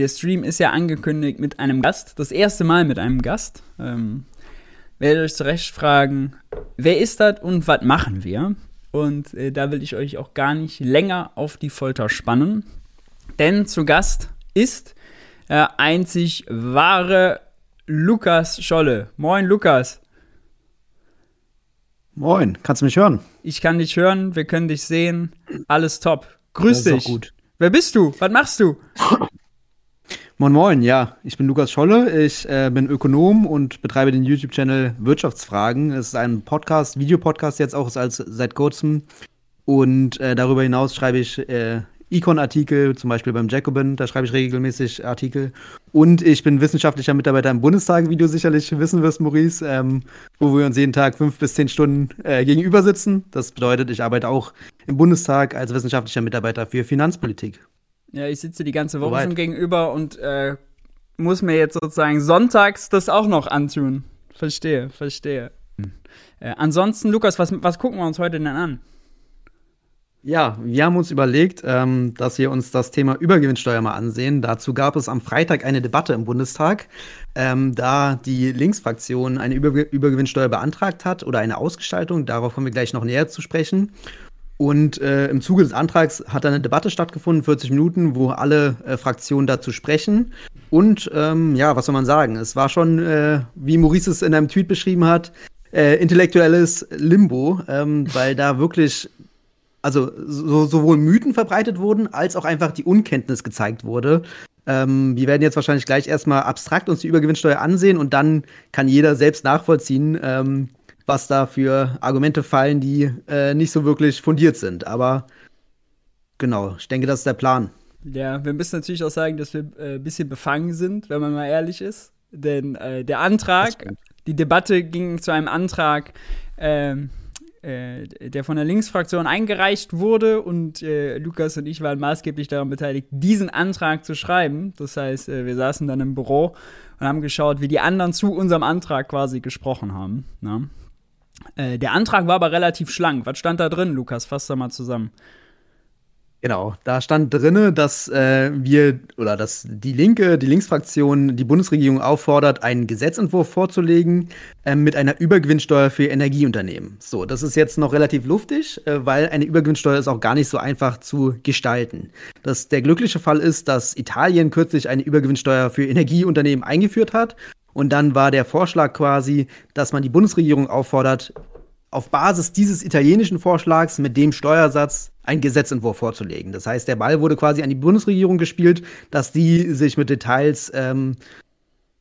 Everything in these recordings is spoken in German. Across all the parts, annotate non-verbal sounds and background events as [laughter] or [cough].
der Stream ist ja angekündigt mit einem Gast. Das erste Mal mit einem Gast. Ähm, werdet euch zurecht fragen, wer ist das und was machen wir? Und äh, da will ich euch auch gar nicht länger auf die Folter spannen. Denn zu Gast ist äh, einzig wahre Lukas Scholle. Moin, Lukas. Moin, kannst du mich hören? Ich kann dich hören, wir können dich sehen. Alles top. Grüß dich. Wer bist du? Was machst du? Moin Moin, ja, ich bin Lukas Scholle, ich äh, bin Ökonom und betreibe den YouTube-Channel Wirtschaftsfragen. Es ist ein Podcast, Videopodcast jetzt auch als, seit kurzem. Und äh, darüber hinaus schreibe ich äh, Econ-Artikel, zum Beispiel beim Jacobin, da schreibe ich regelmäßig Artikel. Und ich bin wissenschaftlicher Mitarbeiter im Bundestag, wie du sicherlich wissen wirst, Maurice, ähm, wo wir uns jeden Tag fünf bis zehn Stunden äh, gegenüber sitzen. Das bedeutet, ich arbeite auch im Bundestag als wissenschaftlicher Mitarbeiter für Finanzpolitik. Ja, ich sitze die ganze Woche Soweit. schon gegenüber und äh, muss mir jetzt sozusagen sonntags das auch noch antun. Verstehe, verstehe. Äh, ansonsten, Lukas, was, was gucken wir uns heute denn an? Ja, wir haben uns überlegt, ähm, dass wir uns das Thema Übergewinnsteuer mal ansehen. Dazu gab es am Freitag eine Debatte im Bundestag, ähm, da die Linksfraktion eine Über Übergewinnsteuer beantragt hat oder eine Ausgestaltung. Darauf kommen wir gleich noch näher zu sprechen. Und äh, im Zuge des Antrags hat eine Debatte stattgefunden, 40 Minuten, wo alle äh, Fraktionen dazu sprechen. Und ähm, ja, was soll man sagen? Es war schon, äh, wie Maurice es in einem Tweet beschrieben hat, äh, intellektuelles Limbo, ähm, weil da wirklich also so, sowohl Mythen verbreitet wurden, als auch einfach die Unkenntnis gezeigt wurde. Ähm, wir werden jetzt wahrscheinlich gleich erstmal abstrakt uns die Übergewinnsteuer ansehen und dann kann jeder selbst nachvollziehen, ähm, was da für Argumente fallen, die äh, nicht so wirklich fundiert sind. Aber genau, ich denke, das ist der Plan. Ja, wir müssen natürlich auch sagen, dass wir ein äh, bisschen befangen sind, wenn man mal ehrlich ist. Denn äh, der Antrag, die Debatte ging zu einem Antrag, ähm, äh, der von der Linksfraktion eingereicht wurde und äh, Lukas und ich waren maßgeblich daran beteiligt, diesen Antrag zu schreiben. Das heißt, äh, wir saßen dann im Büro und haben geschaut, wie die anderen zu unserem Antrag quasi gesprochen haben. Ne? Äh, der Antrag war aber relativ schlank. Was stand da drin, Lukas? Fass da mal zusammen. Genau, da stand drinne, dass äh, wir oder dass die Linke, die Linksfraktion, die Bundesregierung auffordert, einen Gesetzentwurf vorzulegen äh, mit einer Übergewinnsteuer für Energieunternehmen. So, das ist jetzt noch relativ luftig, äh, weil eine Übergewinnsteuer ist auch gar nicht so einfach zu gestalten. Das, der glückliche Fall ist, dass Italien kürzlich eine Übergewinnsteuer für Energieunternehmen eingeführt hat. Und dann war der Vorschlag quasi, dass man die Bundesregierung auffordert, auf Basis dieses italienischen Vorschlags mit dem Steuersatz einen Gesetzentwurf vorzulegen. Das heißt, der Ball wurde quasi an die Bundesregierung gespielt, dass die sich mit Details ähm,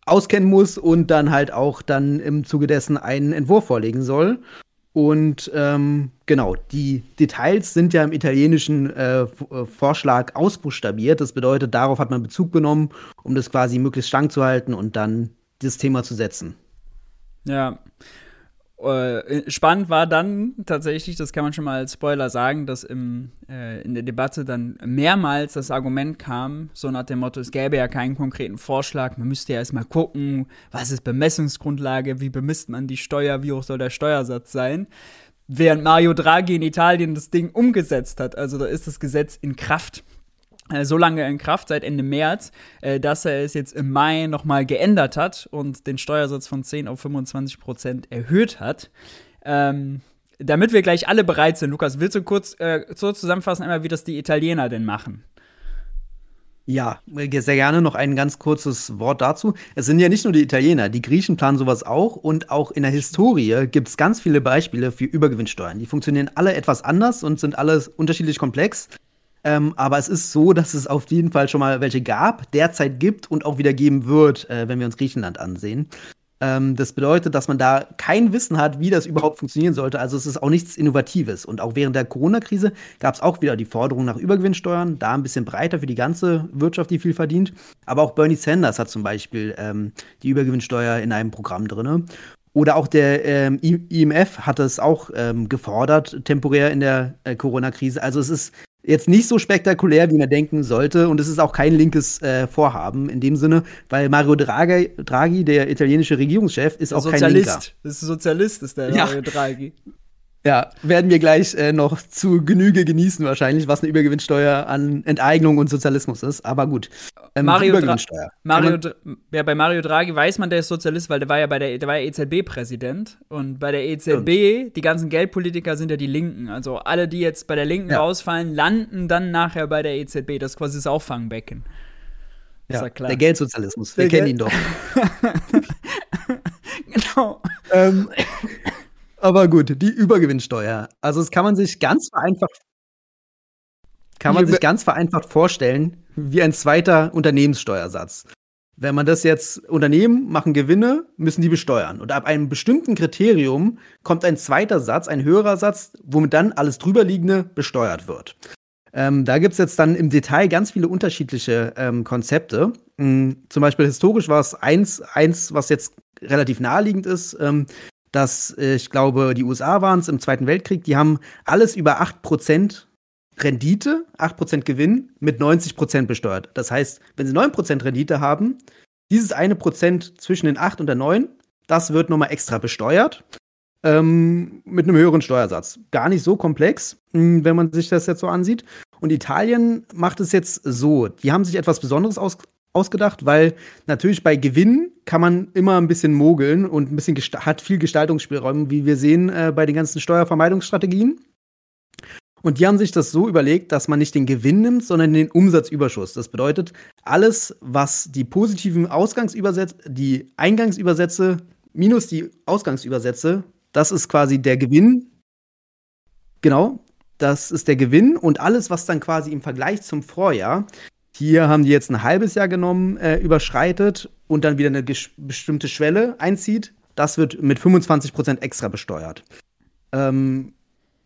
auskennen muss und dann halt auch dann im Zuge dessen einen Entwurf vorlegen soll. Und ähm, genau, die Details sind ja im italienischen äh, äh Vorschlag ausbuchstabiert. Das bedeutet, darauf hat man Bezug genommen, um das quasi möglichst schlank zu halten und dann das Thema zu setzen. Ja, äh, spannend war dann tatsächlich, das kann man schon mal als Spoiler sagen, dass im, äh, in der Debatte dann mehrmals das Argument kam, so nach dem Motto, es gäbe ja keinen konkreten Vorschlag, man müsste ja erstmal gucken, was ist Bemessungsgrundlage, wie bemisst man die Steuer, wie hoch soll der Steuersatz sein. Während Mario Draghi in Italien das Ding umgesetzt hat, also da ist das Gesetz in Kraft so lange in Kraft, seit Ende März, äh, dass er es jetzt im Mai nochmal geändert hat und den Steuersatz von 10 auf 25 Prozent erhöht hat. Ähm, damit wir gleich alle bereit sind, Lukas, willst du kurz äh, so zusammenfassen, einmal, wie das die Italiener denn machen? Ja, sehr gerne noch ein ganz kurzes Wort dazu. Es sind ja nicht nur die Italiener, die Griechen planen sowas auch und auch in der Historie gibt es ganz viele Beispiele für Übergewinnsteuern. Die funktionieren alle etwas anders und sind alle unterschiedlich komplex. Ähm, aber es ist so, dass es auf jeden Fall schon mal welche gab, derzeit gibt und auch wieder geben wird, äh, wenn wir uns Griechenland ansehen. Ähm, das bedeutet, dass man da kein Wissen hat, wie das überhaupt funktionieren sollte. Also es ist auch nichts Innovatives. Und auch während der Corona-Krise gab es auch wieder die Forderung nach Übergewinnsteuern, da ein bisschen breiter für die ganze Wirtschaft, die viel verdient. Aber auch Bernie Sanders hat zum Beispiel ähm, die Übergewinnsteuer in einem Programm drin. Oder auch der ähm, IMF hat es auch ähm, gefordert, temporär in der äh, Corona-Krise. Also es ist jetzt nicht so spektakulär, wie man denken sollte. Und es ist auch kein linkes äh, Vorhaben in dem Sinne, weil Mario Draghi, Draghi der italienische Regierungschef, ist auch Sozialist. kein Linker. Das ist Sozialist, ist der ja. Mario Draghi. Ja, werden wir gleich äh, noch zu Genüge genießen wahrscheinlich, was eine Übergewinnsteuer an Enteignung und Sozialismus ist. Aber gut. Ähm, Mario, Dra Mario ja, bei Mario Draghi weiß man, der ist Sozialist, weil der war ja bei der, der war ja EZB-Präsident. Und bei der EZB, und. die ganzen Geldpolitiker sind ja die Linken. Also alle, die jetzt bei der Linken ja. rausfallen, landen dann nachher bei der EZB. Das ist quasi das Auffangbecken. Ja, der Geldsozialismus. Wir der kennen Geld ihn doch. [laughs] genau. ähm, aber gut, die Übergewinnsteuer. Also das kann man sich ganz vereinfacht kann man sich ganz vereinfacht vorstellen, wie ein zweiter Unternehmenssteuersatz. Wenn man das jetzt Unternehmen machen Gewinne, müssen die besteuern. Und ab einem bestimmten Kriterium kommt ein zweiter Satz, ein höherer Satz, womit dann alles drüberliegende besteuert wird. Ähm, da gibt es jetzt dann im Detail ganz viele unterschiedliche ähm, Konzepte. Mhm, zum Beispiel historisch war es eins, eins, was jetzt relativ naheliegend ist, ähm, dass äh, ich glaube, die USA waren es im Zweiten Weltkrieg, die haben alles über 8% Rendite, 8% Gewinn mit 90% besteuert. Das heißt, wenn sie 9% Rendite haben, dieses eine Prozent zwischen den 8 und der 9, das wird nochmal extra besteuert. Ähm, mit einem höheren Steuersatz. Gar nicht so komplex, hm, wenn man sich das jetzt so ansieht. Und Italien macht es jetzt so. Die haben sich etwas Besonderes aus ausgedacht, weil natürlich bei Gewinn kann man immer ein bisschen mogeln und ein bisschen hat viel Gestaltungsspielräume, wie wir sehen äh, bei den ganzen Steuervermeidungsstrategien. Und die haben sich das so überlegt, dass man nicht den Gewinn nimmt, sondern den Umsatzüberschuss. Das bedeutet, alles, was die positiven Ausgangsübersätze, die Eingangsübersätze minus die Ausgangsübersätze, das ist quasi der Gewinn. Genau, das ist der Gewinn und alles, was dann quasi im Vergleich zum Vorjahr hier haben die jetzt ein halbes Jahr genommen, äh, überschreitet und dann wieder eine bestimmte Schwelle einzieht. Das wird mit 25% extra besteuert. Ähm,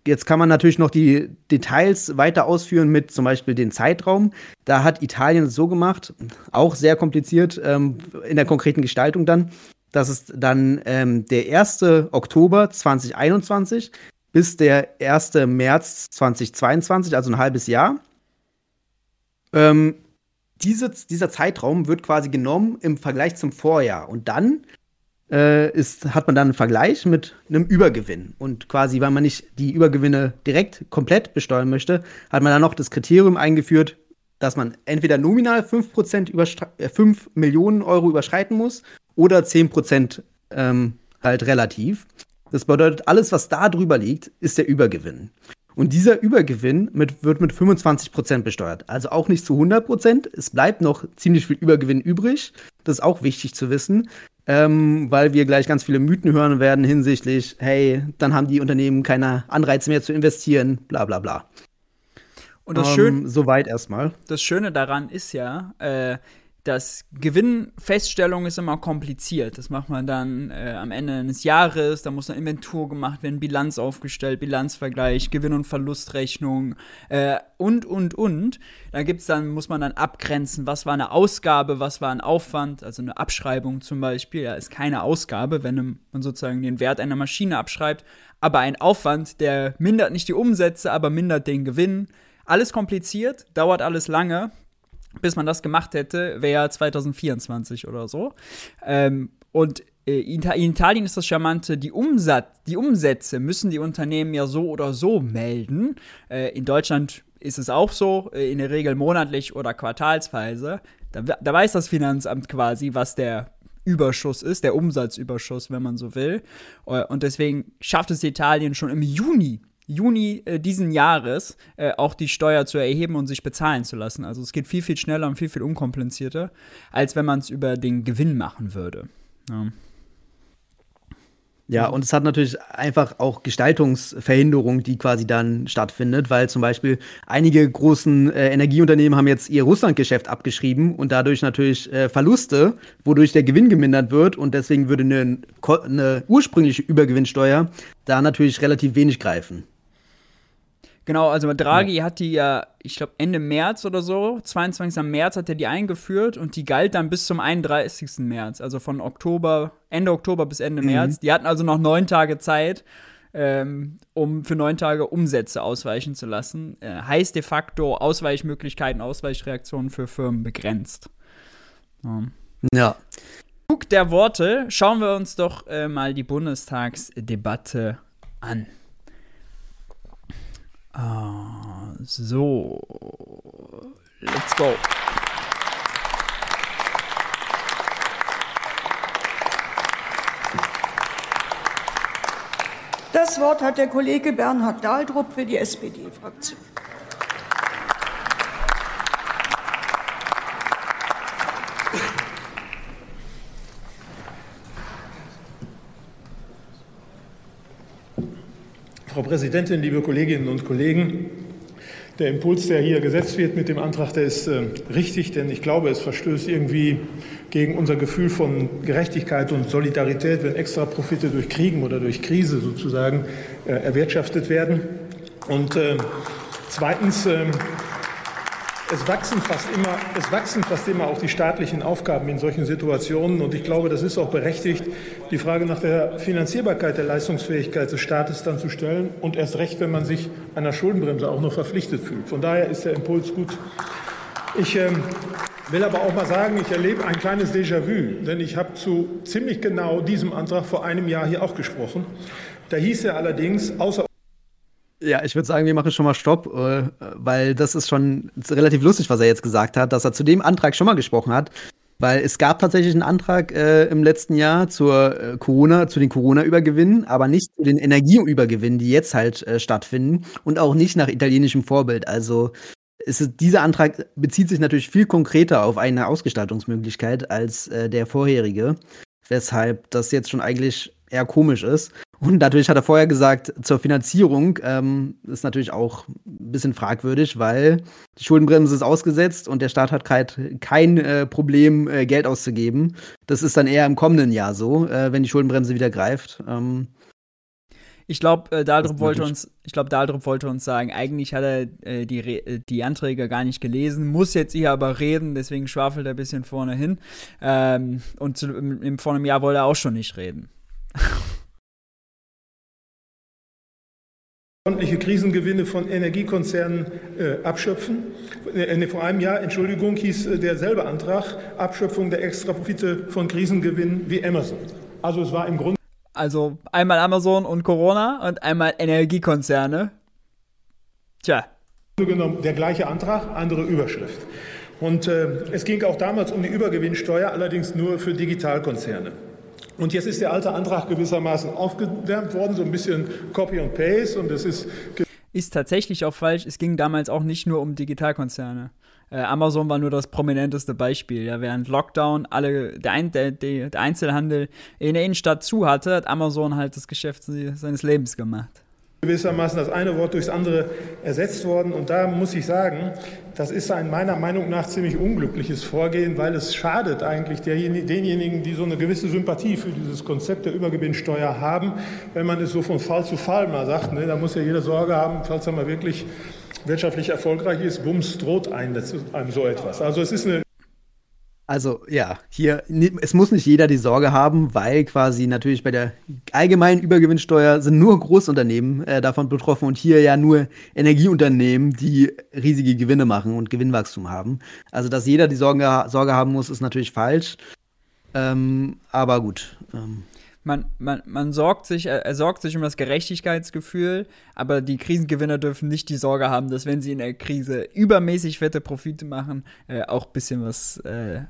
jetzt kann man natürlich noch die Details weiter ausführen mit zum Beispiel den Zeitraum. Da hat Italien es so gemacht, auch sehr kompliziert ähm, in der konkreten Gestaltung dann, dass es dann ähm, der 1. Oktober 2021 bis der 1. März 2022, also ein halbes Jahr, ähm, diese, dieser Zeitraum wird quasi genommen im Vergleich zum Vorjahr. Und dann äh, ist, hat man dann einen Vergleich mit einem Übergewinn. Und quasi, weil man nicht die Übergewinne direkt komplett besteuern möchte, hat man dann noch das Kriterium eingeführt, dass man entweder nominal 5%, äh, 5 Millionen Euro überschreiten muss oder 10% ähm, halt relativ. Das bedeutet, alles, was da drüber liegt, ist der Übergewinn. Und dieser Übergewinn mit, wird mit 25% besteuert. Also auch nicht zu 100%. Es bleibt noch ziemlich viel Übergewinn übrig. Das ist auch wichtig zu wissen, ähm, weil wir gleich ganz viele Mythen hören werden hinsichtlich, hey, dann haben die Unternehmen keine Anreize mehr zu investieren, bla bla bla. Und das ähm, Schöne. Soweit erstmal. Das Schöne daran ist ja, äh, das Gewinnfeststellung ist immer kompliziert. Das macht man dann äh, am Ende eines Jahres, da muss eine Inventur gemacht werden, Bilanz aufgestellt, Bilanzvergleich, Gewinn- und Verlustrechnung äh, und, und, und. Da gibt's dann, muss man dann abgrenzen, was war eine Ausgabe, was war ein Aufwand, also eine Abschreibung zum Beispiel, ja, ist keine Ausgabe, wenn man sozusagen den Wert einer Maschine abschreibt, aber ein Aufwand, der mindert nicht die Umsätze, aber mindert den Gewinn. Alles kompliziert, dauert alles lange bis man das gemacht hätte, wäre 2024 oder so. Ähm, und äh, in Italien ist das Charmante, die, Umsatz, die Umsätze müssen die Unternehmen ja so oder so melden. Äh, in Deutschland ist es auch so, äh, in der Regel monatlich oder quartalsweise. Da, da weiß das Finanzamt quasi, was der Überschuss ist, der Umsatzüberschuss, wenn man so will. Und deswegen schafft es Italien schon im Juni Juni äh, diesen Jahres äh, auch die Steuer zu erheben und sich bezahlen zu lassen. Also es geht viel, viel schneller und viel, viel unkomplizierter, als wenn man es über den Gewinn machen würde. Ja. Ja, und es hat natürlich einfach auch Gestaltungsverhinderung, die quasi dann stattfindet, weil zum Beispiel einige großen äh, Energieunternehmen haben jetzt ihr Russlandgeschäft abgeschrieben und dadurch natürlich äh, Verluste, wodurch der Gewinn gemindert wird und deswegen würde eine, eine ursprüngliche Übergewinnsteuer da natürlich relativ wenig greifen. Genau, also Draghi ja. hat die ja, ich glaube Ende März oder so, 22. März hat er die eingeführt und die galt dann bis zum 31. März, also von Oktober, Ende Oktober bis Ende mhm. März. Die hatten also noch neun Tage Zeit, ähm, um für neun Tage Umsätze ausweichen zu lassen. Äh, heißt de facto Ausweichmöglichkeiten, Ausweichreaktionen für Firmen begrenzt. Ja. ja. Guck der Worte, schauen wir uns doch äh, mal die Bundestagsdebatte an. Uh, so, let's go. Das Wort hat der Kollege Bernhard Dahldrup für die SPD-Fraktion. Frau Präsidentin, liebe Kolleginnen und Kollegen! Der Impuls, der hier gesetzt wird mit dem Antrag, der ist äh, richtig, denn ich glaube, es verstößt irgendwie gegen unser Gefühl von Gerechtigkeit und Solidarität, wenn extra Profite durch Kriegen oder durch Krise sozusagen äh, erwirtschaftet werden. Und äh, zweitens, äh, es wachsen, fast immer, es wachsen fast immer auch die staatlichen Aufgaben in solchen Situationen. Und ich glaube, das ist auch berechtigt, die Frage nach der Finanzierbarkeit der Leistungsfähigkeit des Staates dann zu stellen. Und erst recht, wenn man sich einer Schuldenbremse auch noch verpflichtet fühlt. Von daher ist der Impuls gut. Ich ähm, will aber auch mal sagen, ich erlebe ein kleines Déjà-vu, denn ich habe zu ziemlich genau diesem Antrag vor einem Jahr hier auch gesprochen. Da hieß er allerdings, außer ja, ich würde sagen, wir machen schon mal Stopp, äh, weil das ist schon relativ lustig, was er jetzt gesagt hat, dass er zu dem Antrag schon mal gesprochen hat. Weil es gab tatsächlich einen Antrag äh, im letzten Jahr zur äh, Corona, zu den Corona-Übergewinnen, aber nicht zu den Energieübergewinnen, die jetzt halt äh, stattfinden und auch nicht nach italienischem Vorbild. Also ist, dieser Antrag bezieht sich natürlich viel konkreter auf eine Ausgestaltungsmöglichkeit als äh, der vorherige, weshalb das jetzt schon eigentlich eher komisch ist. Und natürlich hat er vorher gesagt, zur Finanzierung ähm, ist natürlich auch ein bisschen fragwürdig, weil die Schuldenbremse ist ausgesetzt und der Staat hat kein, kein äh, Problem, äh, Geld auszugeben. Das ist dann eher im kommenden Jahr so, äh, wenn die Schuldenbremse wieder greift. Ähm, ich glaube, äh, Daldrup wollte uns, ich glaube, Daldrup wollte uns sagen, eigentlich hat er äh, die, äh, die Anträge gar nicht gelesen, muss jetzt hier aber reden, deswegen schwafelt er ein bisschen vorne hin. Ähm, und zu, im, im, vor einem Jahr wollte er auch schon nicht reden. Ordentliche Krisengewinne von Energiekonzernen äh, abschöpfen. Äh, vor einem Jahr, Entschuldigung, hieß äh, derselbe Antrag Abschöpfung der Extraprofite von Krisengewinnen wie Amazon. Also es war im Grunde. Also einmal Amazon und Corona und einmal Energiekonzerne. Tja. Genommen der gleiche Antrag, andere Überschrift. Und äh, es ging auch damals um die Übergewinnsteuer, allerdings nur für Digitalkonzerne. Und jetzt ist der alte Antrag gewissermaßen aufgewärmt worden, so ein bisschen Copy and Paste. Und es ist. Ist tatsächlich auch falsch. Es ging damals auch nicht nur um Digitalkonzerne. Äh, Amazon war nur das prominenteste Beispiel. Ja, während Lockdown alle, der, Ein, der, der Einzelhandel in der Innenstadt zu hatte, hat Amazon halt das Geschäft seines Lebens gemacht gewissermaßen das eine Wort durchs andere ersetzt worden. Und da muss ich sagen, das ist ein meiner Meinung nach ziemlich unglückliches Vorgehen, weil es schadet eigentlich denjenigen, die so eine gewisse Sympathie für dieses Konzept der Übergewinnsteuer haben, wenn man es so von Fall zu Fall mal sagt. Ne, da muss ja jeder Sorge haben, falls er mal wirklich wirtschaftlich erfolgreich ist, bums, droht einem so etwas. Also es ist eine also ja, hier, es muss nicht jeder die Sorge haben, weil quasi natürlich bei der allgemeinen Übergewinnsteuer sind nur Großunternehmen äh, davon betroffen und hier ja nur Energieunternehmen, die riesige Gewinne machen und Gewinnwachstum haben. Also dass jeder die Sorge, Sorge haben muss, ist natürlich falsch. Ähm, aber gut. Ähm. Man, man, man sorgt sich, er sorgt sich um das Gerechtigkeitsgefühl, aber die Krisengewinner dürfen nicht die Sorge haben, dass wenn sie in der Krise übermäßig fette Profite machen, äh, auch ein bisschen was, äh,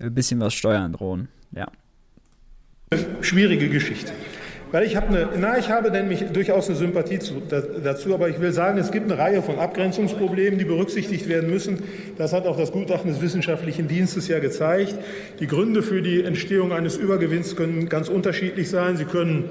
bisschen was steuern drohen. Ja. Schwierige Geschichte. Weil ich habe eine, na, ich habe nämlich durchaus eine Sympathie zu, da, dazu, aber ich will sagen, es gibt eine Reihe von Abgrenzungsproblemen, die berücksichtigt werden müssen. Das hat auch das Gutachten des Wissenschaftlichen Dienstes ja gezeigt. Die Gründe für die Entstehung eines Übergewinns können ganz unterschiedlich sein. Sie können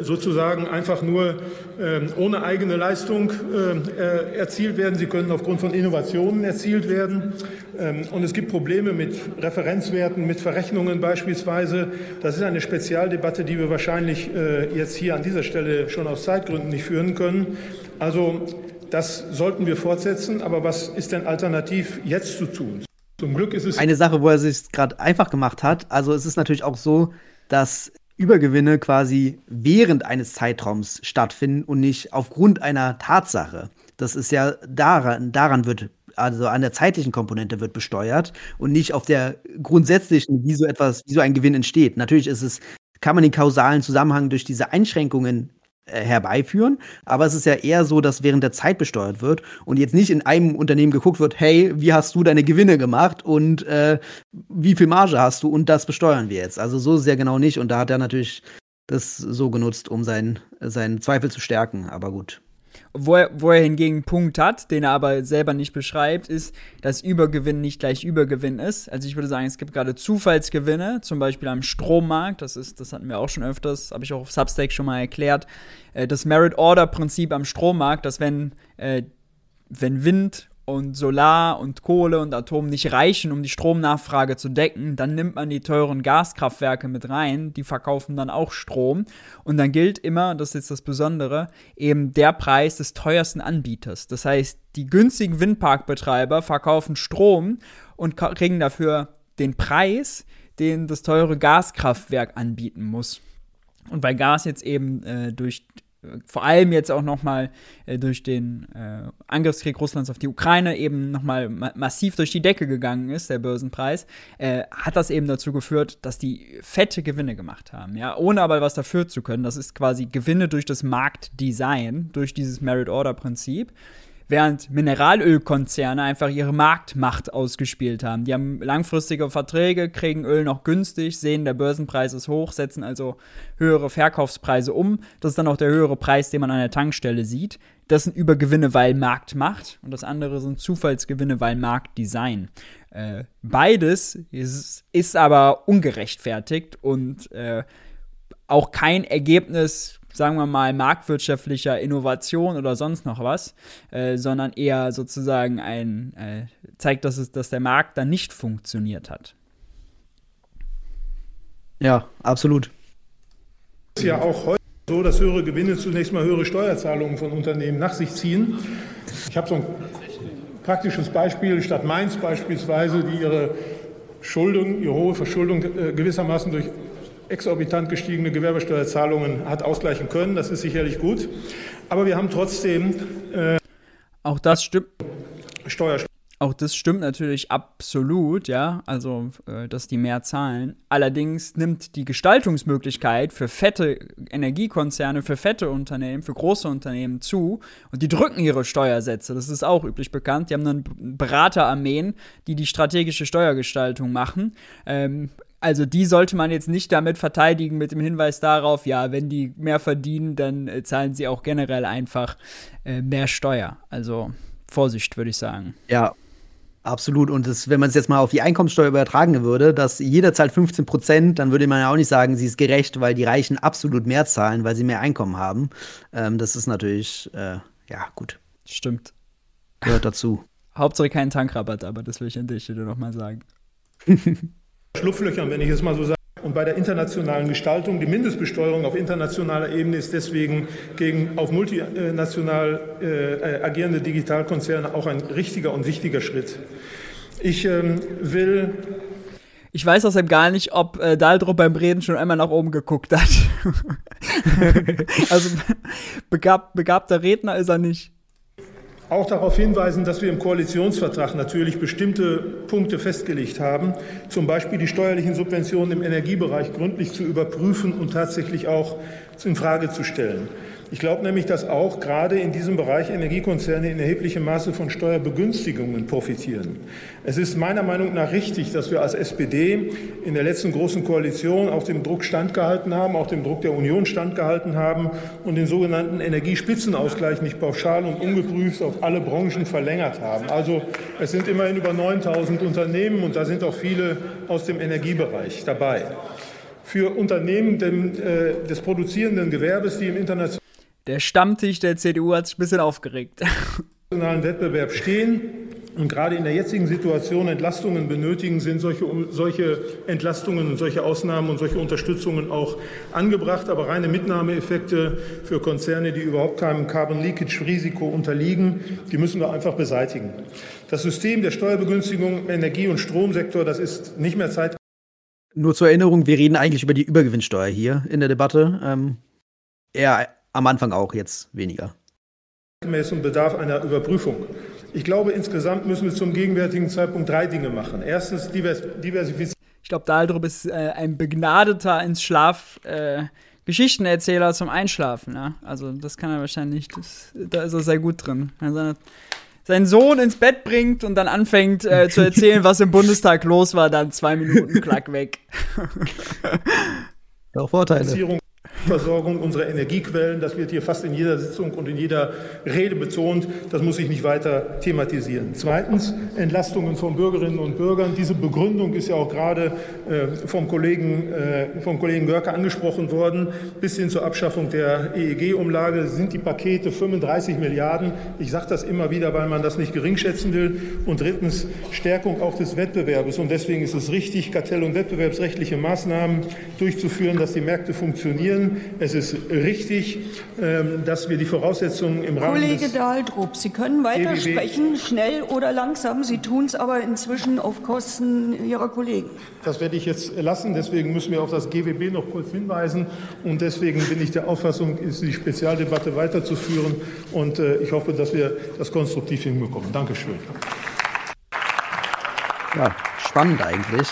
sozusagen einfach nur ähm, ohne eigene Leistung äh, erzielt werden. Sie können aufgrund von Innovationen erzielt werden. Ähm, und es gibt Probleme mit Referenzwerten, mit Verrechnungen beispielsweise. Das ist eine Spezialdebatte, die wir wahrscheinlich äh, jetzt hier an dieser Stelle schon aus Zeitgründen nicht führen können. Also das sollten wir fortsetzen. Aber was ist denn alternativ jetzt zu tun? Zum Glück ist es. Eine Sache, wo er sich gerade einfach gemacht hat. Also es ist natürlich auch so, dass Übergewinne quasi während eines Zeitraums stattfinden und nicht aufgrund einer Tatsache. Das ist ja daran, daran wird, also an der zeitlichen Komponente wird besteuert und nicht auf der grundsätzlichen, wie so etwas, wie so ein Gewinn entsteht. Natürlich ist es, kann man den kausalen Zusammenhang durch diese Einschränkungen herbeiführen. Aber es ist ja eher so, dass während der Zeit besteuert wird und jetzt nicht in einem Unternehmen geguckt wird, hey, wie hast du deine Gewinne gemacht und äh, wie viel Marge hast du und das besteuern wir jetzt. Also so ja genau nicht. Und da hat er natürlich das so genutzt, um seinen, seinen Zweifel zu stärken. Aber gut. Wo er, wo er hingegen einen Punkt hat, den er aber selber nicht beschreibt, ist, dass Übergewinn nicht gleich Übergewinn ist. Also ich würde sagen, es gibt gerade Zufallsgewinne, zum Beispiel am Strommarkt, das ist, das hatten wir auch schon öfters, habe ich auch auf Substack schon mal erklärt. Äh, das Merit-Order-Prinzip am Strommarkt, dass wenn, äh, wenn Wind und Solar und Kohle und Atom nicht reichen, um die Stromnachfrage zu decken, dann nimmt man die teuren Gaskraftwerke mit rein, die verkaufen dann auch Strom und dann gilt immer, das ist jetzt das Besondere, eben der Preis des teuersten Anbieters. Das heißt, die günstigen Windparkbetreiber verkaufen Strom und kriegen dafür den Preis, den das teure Gaskraftwerk anbieten muss. Und weil Gas jetzt eben äh, durch vor allem jetzt auch nochmal äh, durch den äh, Angriffskrieg Russlands auf die Ukraine eben nochmal ma massiv durch die Decke gegangen ist, der Börsenpreis, äh, hat das eben dazu geführt, dass die fette Gewinne gemacht haben, ja, ohne aber was dafür zu können. Das ist quasi Gewinne durch das Marktdesign, durch dieses Merit-Order-Prinzip während Mineralölkonzerne einfach ihre Marktmacht ausgespielt haben. Die haben langfristige Verträge, kriegen Öl noch günstig, sehen, der Börsenpreis ist hoch, setzen also höhere Verkaufspreise um. Das ist dann auch der höhere Preis, den man an der Tankstelle sieht. Das sind Übergewinne, weil Marktmacht und das andere sind Zufallsgewinne, weil Marktdesign. Äh, beides ist, ist, aber ungerechtfertigt und äh, auch kein Ergebnis sagen wir mal, marktwirtschaftlicher Innovation oder sonst noch was, äh, sondern eher sozusagen ein, äh, zeigt, dass, es, dass der Markt dann nicht funktioniert hat. Ja, absolut. Es ist ja auch heute so, dass höhere Gewinne zunächst mal höhere Steuerzahlungen von Unternehmen nach sich ziehen. Ich habe so ein praktisches Beispiel, Stadt Mainz beispielsweise, die ihre Schuldung, ihre hohe Verschuldung äh, gewissermaßen durch exorbitant gestiegene Gewerbesteuerzahlungen hat ausgleichen können. Das ist sicherlich gut. Aber wir haben trotzdem. Äh, auch das stimmt. Steuer. Auch das stimmt natürlich absolut, ja, also äh, dass die mehr zahlen. Allerdings nimmt die Gestaltungsmöglichkeit für fette Energiekonzerne, für fette Unternehmen, für große Unternehmen zu und die drücken ihre Steuersätze. Das ist auch üblich bekannt. Die haben dann Beraterarmeen, die die strategische Steuergestaltung machen. Ähm, also die sollte man jetzt nicht damit verteidigen mit dem Hinweis darauf, ja, wenn die mehr verdienen, dann äh, zahlen sie auch generell einfach äh, mehr Steuer. Also Vorsicht, würde ich sagen. Ja, absolut. Und das, wenn man es jetzt mal auf die Einkommensteuer übertragen würde, dass jeder zahlt 15 Prozent, dann würde man ja auch nicht sagen, sie ist gerecht, weil die Reichen absolut mehr zahlen, weil sie mehr Einkommen haben. Ähm, das ist natürlich, äh, ja, gut. Stimmt. Gehört dazu. [laughs] Hauptsache keinen Tankrabatt, aber das will ich an der Stelle nochmal sagen. [laughs] Schlupflöchern, wenn ich es mal so sage. Und bei der internationalen Gestaltung, die Mindestbesteuerung auf internationaler Ebene ist deswegen gegen auf multinational äh, agierende Digitalkonzerne auch ein richtiger und wichtiger Schritt. Ich ähm, will ich weiß außerdem gar nicht, ob äh, Daldrup beim Reden schon einmal nach oben geguckt hat. [laughs] also [laughs] begab, begabter Redner ist er nicht auch darauf hinweisen, dass wir im Koalitionsvertrag natürlich bestimmte Punkte festgelegt haben, zum Beispiel die steuerlichen Subventionen im Energiebereich gründlich zu überprüfen und tatsächlich auch in Frage zu stellen. Ich glaube nämlich, dass auch gerade in diesem Bereich Energiekonzerne in erheblichem Maße von Steuerbegünstigungen profitieren. Es ist meiner Meinung nach richtig, dass wir als SPD in der letzten großen Koalition auch dem Druck standgehalten haben, auch dem Druck der Union standgehalten haben und den sogenannten Energiespitzenausgleich nicht pauschal und ungeprüft auf alle Branchen verlängert haben. Also es sind immerhin über 9000 Unternehmen und da sind auch viele aus dem Energiebereich dabei. Für Unternehmen äh, des produzierenden Gewerbes, die im internationalen der Stammtisch der CDU hat sich ein bisschen aufgeregt. Internationalen Wettbewerb stehen und gerade in der jetzigen Situation Entlastungen benötigen, sind solche, solche Entlastungen und solche Ausnahmen und solche Unterstützungen auch angebracht. Aber reine Mitnahmeeffekte für Konzerne, die überhaupt keinem Carbon Leakage Risiko unterliegen, die müssen wir einfach beseitigen. Das System der Steuerbegünstigung im Energie- und Stromsektor, das ist nicht mehr Zeit. Nur zur Erinnerung, wir reden eigentlich über die Übergewinnsteuer hier in der Debatte. Ähm, eher am Anfang auch, jetzt weniger. Gemäß und bedarf einer Überprüfung. Ich glaube, insgesamt müssen wir zum gegenwärtigen Zeitpunkt drei Dinge machen. Erstens Divers Diversifizierung. Ich glaube, Daldrup ist äh, ein begnadeter ins Schlaf äh, Geschichtenerzähler zum Einschlafen. Ja? Also das kann er wahrscheinlich, das, da ist er sehr gut drin. Also, seinen Sohn ins Bett bringt und dann anfängt äh, zu erzählen, was im Bundestag los war, dann zwei Minuten klack weg. Auch Vorteile. Versorgung unserer Energiequellen. Das wird hier fast in jeder Sitzung und in jeder Rede betont. Das muss ich nicht weiter thematisieren. Zweitens, Entlastungen von Bürgerinnen und Bürgern. Diese Begründung ist ja auch gerade äh, vom, Kollegen, äh, vom Kollegen Görke angesprochen worden. Bis hin zur Abschaffung der EEG-Umlage sind die Pakete 35 Milliarden. Ich sage das immer wieder, weil man das nicht geringschätzen will. Und drittens, Stärkung auch des Wettbewerbs. Und deswegen ist es richtig, kartell- und wettbewerbsrechtliche Maßnahmen durchzuführen, dass die Märkte funktionieren. Es ist richtig, ähm, dass wir die Voraussetzungen im Rahmen Kollege Dahldrup, Sie können weitersprechen, schnell oder langsam. Sie tun es aber inzwischen auf Kosten Ihrer Kollegen. Das werde ich jetzt lassen. Deswegen müssen wir auf das GWB noch kurz hinweisen. Und deswegen bin ich der Auffassung, ist die Spezialdebatte weiterzuführen. Und äh, ich hoffe, dass wir das konstruktiv hinbekommen. Dankeschön. Ja, spannend eigentlich.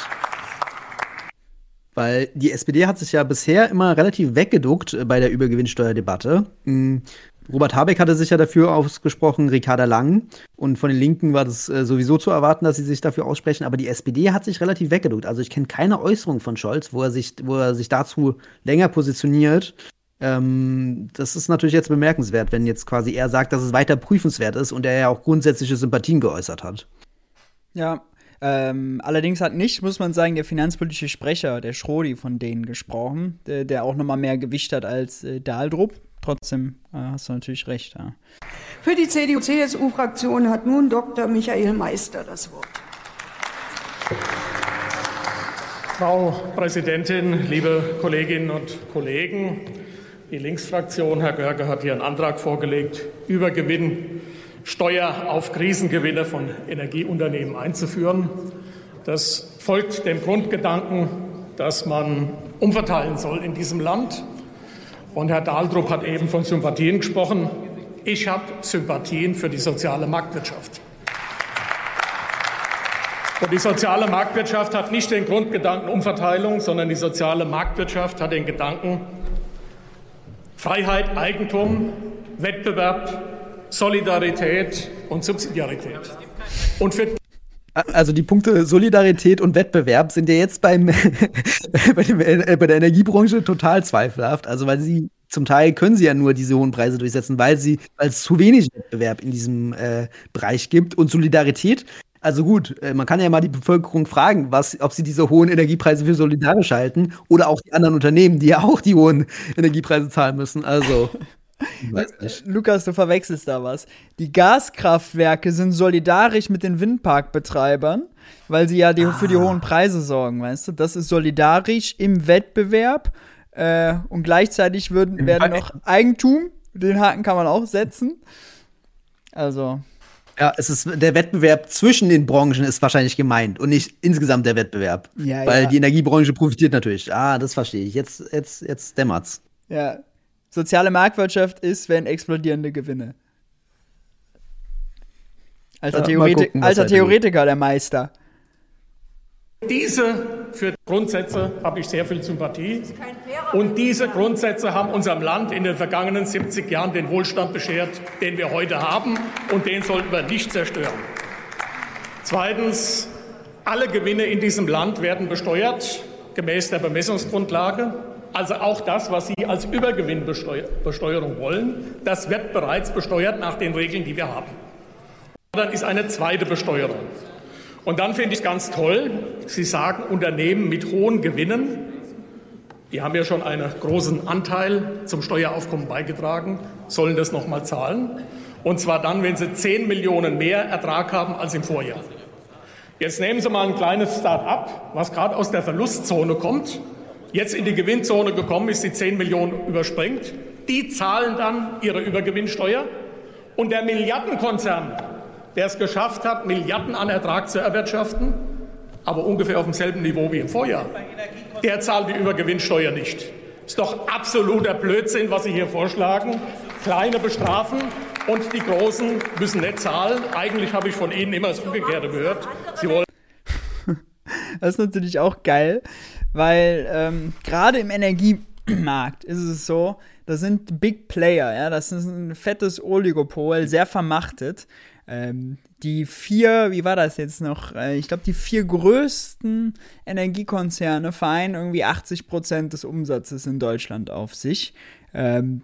Weil die SPD hat sich ja bisher immer relativ weggeduckt äh, bei der Übergewinnsteuerdebatte. Mhm. Robert Habeck hatte sich ja dafür ausgesprochen, Ricarda Lang. Und von den Linken war das äh, sowieso zu erwarten, dass sie sich dafür aussprechen. Aber die SPD hat sich relativ weggeduckt. Also ich kenne keine Äußerung von Scholz, wo er sich, wo er sich dazu länger positioniert. Ähm, das ist natürlich jetzt bemerkenswert, wenn jetzt quasi er sagt, dass es weiter prüfenswert ist und er ja auch grundsätzliche Sympathien geäußert hat. Ja, ähm, allerdings hat nicht, muss man sagen, der finanzpolitische Sprecher, der Schrodi, von denen gesprochen, der, der auch nochmal mehr Gewicht hat als äh, Dahldrup. Trotzdem äh, hast du natürlich recht. Ja. Für die CDU-CSU-Fraktion hat nun Dr. Michael Meister das Wort. Frau Präsidentin, liebe Kolleginnen und Kollegen! Die Linksfraktion, Herr Görge, hat hier einen Antrag vorgelegt, Übergewinn Steuer auf Krisengewinne von Energieunternehmen einzuführen. Das folgt dem Grundgedanken, dass man umverteilen soll in diesem Land. Und Herr Dahldrup hat eben von Sympathien gesprochen. Ich habe Sympathien für die soziale Marktwirtschaft. Und die soziale Marktwirtschaft hat nicht den Grundgedanken Umverteilung, sondern die soziale Marktwirtschaft hat den Gedanken Freiheit, Eigentum, Wettbewerb, Solidarität und Subsidiarität. Und für also die Punkte Solidarität und Wettbewerb sind ja jetzt beim, [laughs] bei, dem, äh, bei, der Energiebranche total zweifelhaft. Also weil sie zum Teil können sie ja nur diese hohen Preise durchsetzen, weil sie, weil es zu wenig Wettbewerb in diesem äh, Bereich gibt und Solidarität. Also gut, äh, man kann ja mal die Bevölkerung fragen, was, ob sie diese hohen Energiepreise für solidarisch halten oder auch die anderen Unternehmen, die ja auch die hohen Energiepreise zahlen müssen. Also [laughs] Lukas, du verwechselst da was. Die Gaskraftwerke sind solidarisch mit den Windparkbetreibern, weil sie ja die, ah. für die hohen Preise sorgen, weißt du? Das ist solidarisch im Wettbewerb äh, und gleichzeitig würden, werden noch Eigentum, den Haken kann man auch setzen. Also. Ja, es ist der Wettbewerb zwischen den Branchen ist wahrscheinlich gemeint und nicht insgesamt der Wettbewerb. Ja, weil ja. die Energiebranche profitiert natürlich. Ah, das verstehe ich. Jetzt, jetzt, jetzt dämmert's. Ja, Soziale Marktwirtschaft ist, wenn explodierende Gewinne. Alter, Theoretik gucken, alter Theoretiker, der Meister. Diese für Grundsätze habe ich sehr viel Sympathie. Und diese Grundsätze haben unserem Land in den vergangenen 70 Jahren den Wohlstand beschert, den wir heute haben. Und den sollten wir nicht zerstören. Zweitens, alle Gewinne in diesem Land werden besteuert, gemäß der Bemessungsgrundlage. Also auch das, was Sie als Übergewinnbesteuerung wollen, das wird bereits besteuert nach den Regeln, die wir haben. Und dann ist eine zweite Besteuerung. Und dann finde ich es ganz toll, Sie sagen, Unternehmen mit hohen Gewinnen, die haben ja schon einen großen Anteil zum Steueraufkommen beigetragen, sollen das nochmal zahlen. Und zwar dann, wenn sie 10 Millionen mehr Ertrag haben als im Vorjahr. Jetzt nehmen Sie mal ein kleines Start-up, was gerade aus der Verlustzone kommt jetzt in die Gewinnzone gekommen ist, die 10 Millionen überspringt, die zahlen dann ihre Übergewinnsteuer. Und der Milliardenkonzern, der es geschafft hat, Milliarden an Ertrag zu erwirtschaften, aber ungefähr auf demselben Niveau wie im Vorjahr, der zahlt die Übergewinnsteuer nicht. Ist doch absoluter Blödsinn, was Sie hier vorschlagen. Kleine bestrafen und die Großen müssen nicht zahlen. Eigentlich habe ich von Ihnen immer das Umgekehrte gehört. Sie wollen [laughs] das ist natürlich auch geil weil ähm, gerade im Energie Markt ist es so, da sind Big Player, ja, das ist ein fettes Oligopol, sehr vermachtet. Ähm, die vier, wie war das jetzt noch? Äh, ich glaube, die vier größten Energiekonzerne vereinen irgendwie 80 Prozent des Umsatzes in Deutschland auf sich. Ähm,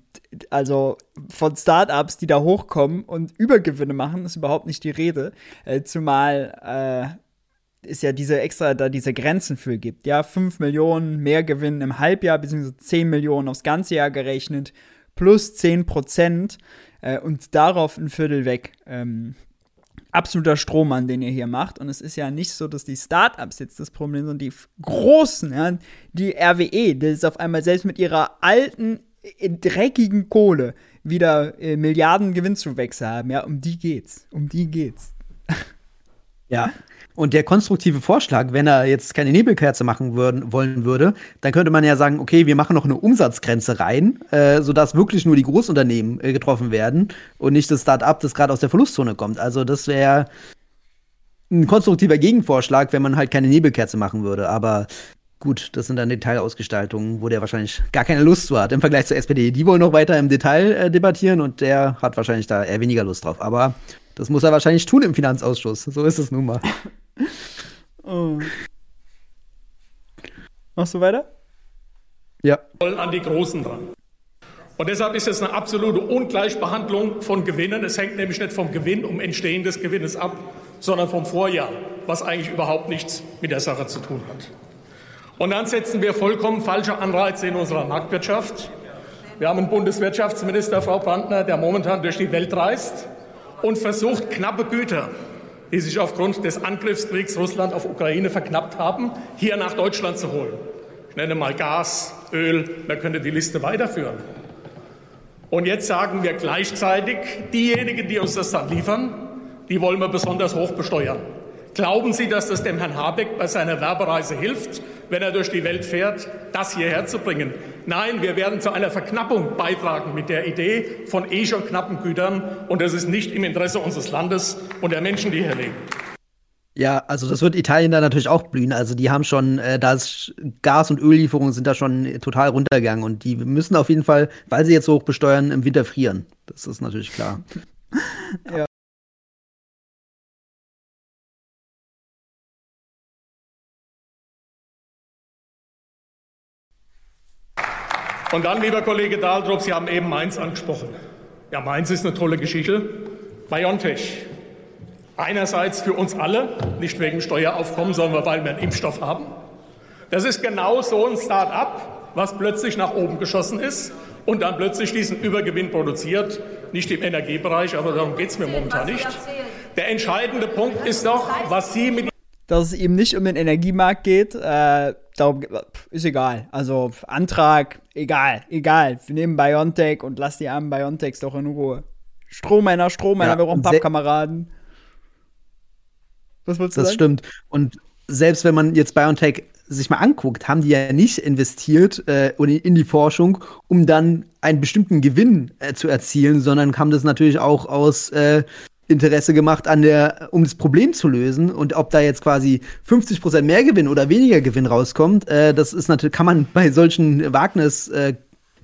also von Startups, die da hochkommen und Übergewinne machen, ist überhaupt nicht die Rede. Äh, zumal es ja diese extra da diese Grenzen für gibt. Ja, 5 Millionen mehr Gewinn im Halbjahr, beziehungsweise 10 Millionen aufs ganze Jahr gerechnet, plus 10 Prozent äh, und darauf ein Viertel weg. Ähm, absoluter Strohmann, den ihr hier macht. Und es ist ja nicht so, dass die Startups jetzt das Problem sind, die großen, ja, die RWE, die ist auf einmal selbst mit ihrer alten, äh, dreckigen Kohle wieder äh, Milliarden Gewinnzuwächse haben. Ja, um die geht's. Um die geht's. Ja, [laughs] und der konstruktive Vorschlag, wenn er jetzt keine Nebelkerze machen würden, wollen würde, dann könnte man ja sagen, okay, wir machen noch eine Umsatzgrenze rein, äh, sodass wirklich nur die Großunternehmen äh, getroffen werden und nicht das Start-up, das gerade aus der Verlustzone kommt. Also das wäre ein konstruktiver Gegenvorschlag, wenn man halt keine Nebelkerze machen würde. Aber gut, das sind dann Detailausgestaltungen, wo der wahrscheinlich gar keine Lust zu hat im Vergleich zur SPD. Die wollen noch weiter im Detail äh, debattieren und der hat wahrscheinlich da eher weniger Lust drauf. Aber das muss er wahrscheinlich tun im Finanzausschuss. So ist es nun mal. Oh. Machst du weiter? Ja. An die Großen dran. Und deshalb ist es eine absolute Ungleichbehandlung von Gewinnen. Es hängt nämlich nicht vom Gewinn, um Entstehen des Gewinnes ab, sondern vom Vorjahr, was eigentlich überhaupt nichts mit der Sache zu tun hat. Und dann setzen wir vollkommen falsche Anreize in unserer Marktwirtschaft. Wir haben einen Bundeswirtschaftsminister, Frau Brandner, der momentan durch die Welt reist und versucht, knappe Güter die sich aufgrund des Angriffskriegs Russland auf Ukraine verknappt haben, hier nach Deutschland zu holen. Ich nenne mal Gas, Öl, man könnte die Liste weiterführen. Und jetzt sagen wir gleichzeitig, diejenigen, die uns das dann liefern, die wollen wir besonders hoch besteuern. Glauben Sie, dass das dem Herrn Habeck bei seiner Werbereise hilft, wenn er durch die Welt fährt, das hierher zu bringen? Nein, wir werden zu einer Verknappung beitragen mit der Idee von eh schon knappen Gütern. Und das ist nicht im Interesse unseres Landes und der Menschen, die hier leben. Ja, also das wird Italien da natürlich auch blühen. Also die haben schon, äh, da ist Gas- und Öllieferungen sind da schon total runtergegangen und die müssen auf jeden Fall, weil sie jetzt so hoch besteuern, im Winter frieren. Das ist natürlich klar. ja. Und dann, lieber Kollege Dahldrup, Sie haben eben Mainz angesprochen. Ja, Mainz ist eine tolle Geschichte. BioNTech. Einerseits für uns alle, nicht wegen Steueraufkommen, sondern weil wir einen Impfstoff haben. Das ist genau so ein Start-up, was plötzlich nach oben geschossen ist und dann plötzlich diesen Übergewinn produziert. Nicht im Energiebereich, aber darum geht es mir momentan nicht. Der entscheidende Punkt ist doch, was Sie mit dass es eben nicht um den Energiemarkt geht. Äh, darum ist egal. Also Antrag, egal, egal. Wir nehmen Biontech und lass die armen Biontechs doch in Ruhe. Strohmänner, Strohmänner, ja, wir brauchen Pappkameraden. Was wolltest du das sagen? stimmt. Und selbst wenn man jetzt Biontech sich mal anguckt, haben die ja nicht investiert äh, in die Forschung, um dann einen bestimmten Gewinn äh, zu erzielen, sondern haben das natürlich auch aus äh, Interesse gemacht an der, um das Problem zu lösen. Und ob da jetzt quasi 50% mehr Gewinn oder weniger Gewinn rauskommt, äh, das ist natürlich, kann man bei solchen Wagnis- äh,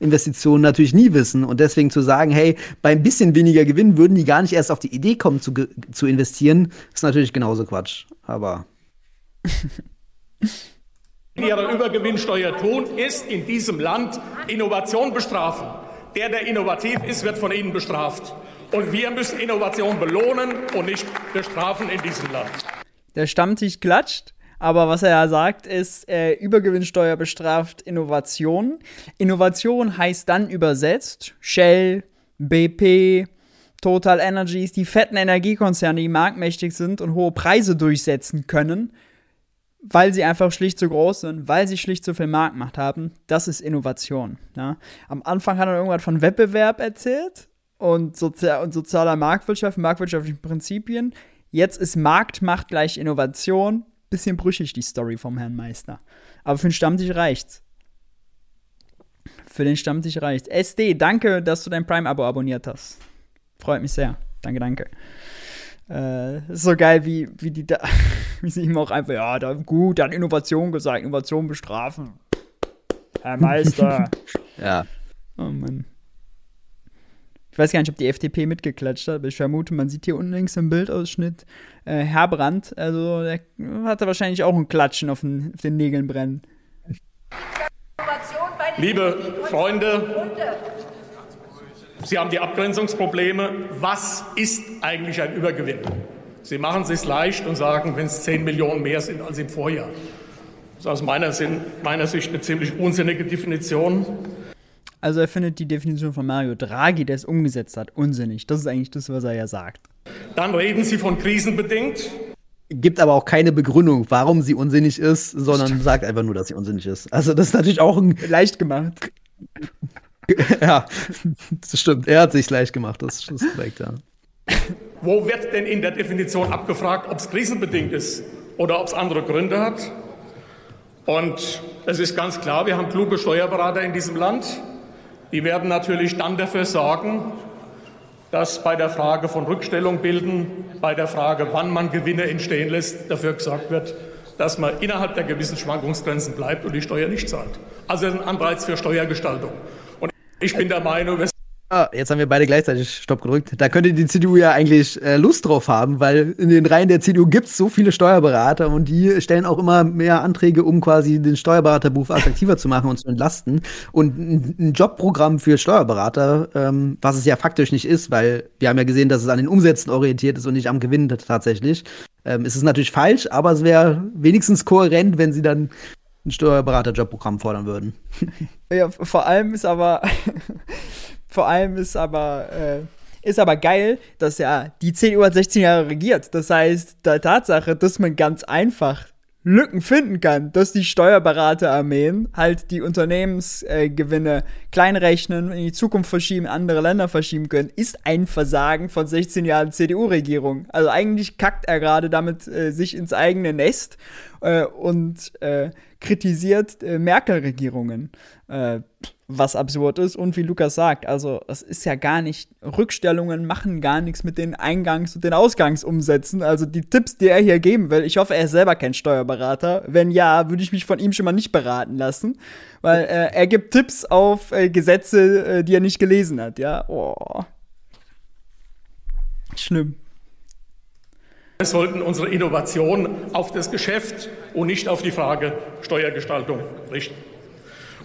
Investitionen natürlich nie wissen. Und deswegen zu sagen, hey, bei ein bisschen weniger Gewinn würden die gar nicht erst auf die Idee kommen zu, zu investieren, ist natürlich genauso Quatsch. Aber. [laughs] ihre Übergewinnsteuer tun, ist in diesem Land Innovation bestrafen. Der, der innovativ ist, wird von Ihnen bestraft. Und wir müssen Innovation belohnen und nicht bestrafen in diesem Land. Der Stammtisch klatscht. Aber was er ja sagt, ist, äh, Übergewinnsteuer bestraft Innovation. Innovation heißt dann übersetzt Shell, BP, Total Energies, die fetten Energiekonzerne, die marktmächtig sind und hohe Preise durchsetzen können, weil sie einfach schlicht zu groß sind, weil sie schlicht zu viel Marktmacht haben. Das ist Innovation. Ja? Am Anfang hat er irgendwas von Wettbewerb erzählt und, Sozi und sozialer Marktwirtschaft, marktwirtschaftlichen Prinzipien. Jetzt ist Marktmacht gleich Innovation. Bisschen brüchig die Story vom Herrn Meister. Aber für den Stammtisch reicht's. Für den Stammtisch reicht's. SD, danke, dass du dein Prime-Abo abonniert hast. Freut mich sehr. Danke, danke. Äh, ist so geil, wie, wie die da, [laughs] wie sie ihm auch einfach, ja, da, gut, dann Innovation gesagt, Innovation bestrafen. Herr Meister. [laughs] ja. Oh Mann. Ich weiß gar nicht, ob die FDP mitgeklatscht hat, aber ich vermute, man sieht hier unten links im Bildausschnitt äh, Herr Brandt. Also der hatte wahrscheinlich auch ein Klatschen auf den, auf den Nägeln brennen. Liebe Freunde, Sie haben die Abgrenzungsprobleme. Was ist eigentlich ein Übergewinn? Sie machen es sich leicht und sagen, wenn es 10 Millionen mehr sind als im Vorjahr. Das ist aus meiner, Sinn, meiner Sicht eine ziemlich unsinnige Definition. Also er findet die Definition von Mario Draghi, der es umgesetzt hat, unsinnig. Das ist eigentlich das, was er ja sagt. Dann reden Sie von krisenbedingt. Gibt aber auch keine Begründung, warum sie unsinnig ist, sondern sagt einfach nur, dass sie unsinnig ist. Also das ist natürlich auch ein leicht gemacht. [laughs] ja, das stimmt. Er hat sich leicht gemacht. Das ist korrekt, ja. Wo wird denn in der Definition abgefragt, ob es krisenbedingt ist oder ob es andere Gründe hat? Und es ist ganz klar, wir haben kluge Steuerberater in diesem Land. Die werden natürlich dann dafür sorgen, dass bei der Frage von Rückstellung bilden, bei der Frage, wann man Gewinne entstehen lässt, dafür gesorgt wird, dass man innerhalb der gewissen Schwankungsgrenzen bleibt und die Steuer nicht zahlt. Also ein Anreiz für Steuergestaltung. Und ich bin der Meinung, wir Ah, jetzt haben wir beide gleichzeitig Stopp gedrückt. Da könnte die CDU ja eigentlich äh, Lust drauf haben, weil in den Reihen der CDU gibt es so viele Steuerberater und die stellen auch immer mehr Anträge, um quasi den Steuerberaterberuf attraktiver zu machen und zu entlasten. Und ein, Jobprogramm für Steuerberater, ähm, was es ja faktisch nicht ist, weil wir haben ja gesehen, dass es an den Umsätzen orientiert ist und nicht am Gewinn tatsächlich, ähm, ist es natürlich falsch, aber es wäre wenigstens kohärent, wenn sie dann ein Steuerberaterjobprogramm fordern würden. [laughs] Ja, vor allem ist aber Vor allem ist aber, äh, ist aber geil, dass ja die CDU hat 16 Jahre regiert. Das heißt, der Tatsache, dass man ganz einfach Lücken finden kann, dass die Steuerberaterarmeen halt die Unternehmensgewinne äh, kleinrechnen, in die Zukunft verschieben, andere Länder verschieben können, ist ein Versagen von 16 Jahren CDU-Regierung. Also eigentlich kackt er gerade damit äh, sich ins eigene Nest äh, und äh, kritisiert äh, Merkel-Regierungen. Äh, was absurd ist und wie Lukas sagt, also es ist ja gar nicht, Rückstellungen machen gar nichts mit den Eingangs- und den Ausgangsumsätzen. Also die Tipps, die er hier geben will, ich hoffe, er ist selber kein Steuerberater. Wenn ja, würde ich mich von ihm schon mal nicht beraten lassen, weil äh, er gibt Tipps auf äh, Gesetze, äh, die er nicht gelesen hat, ja. Oh. Schlimm. Wir sollten unsere Innovation auf das Geschäft und nicht auf die Frage Steuergestaltung richten.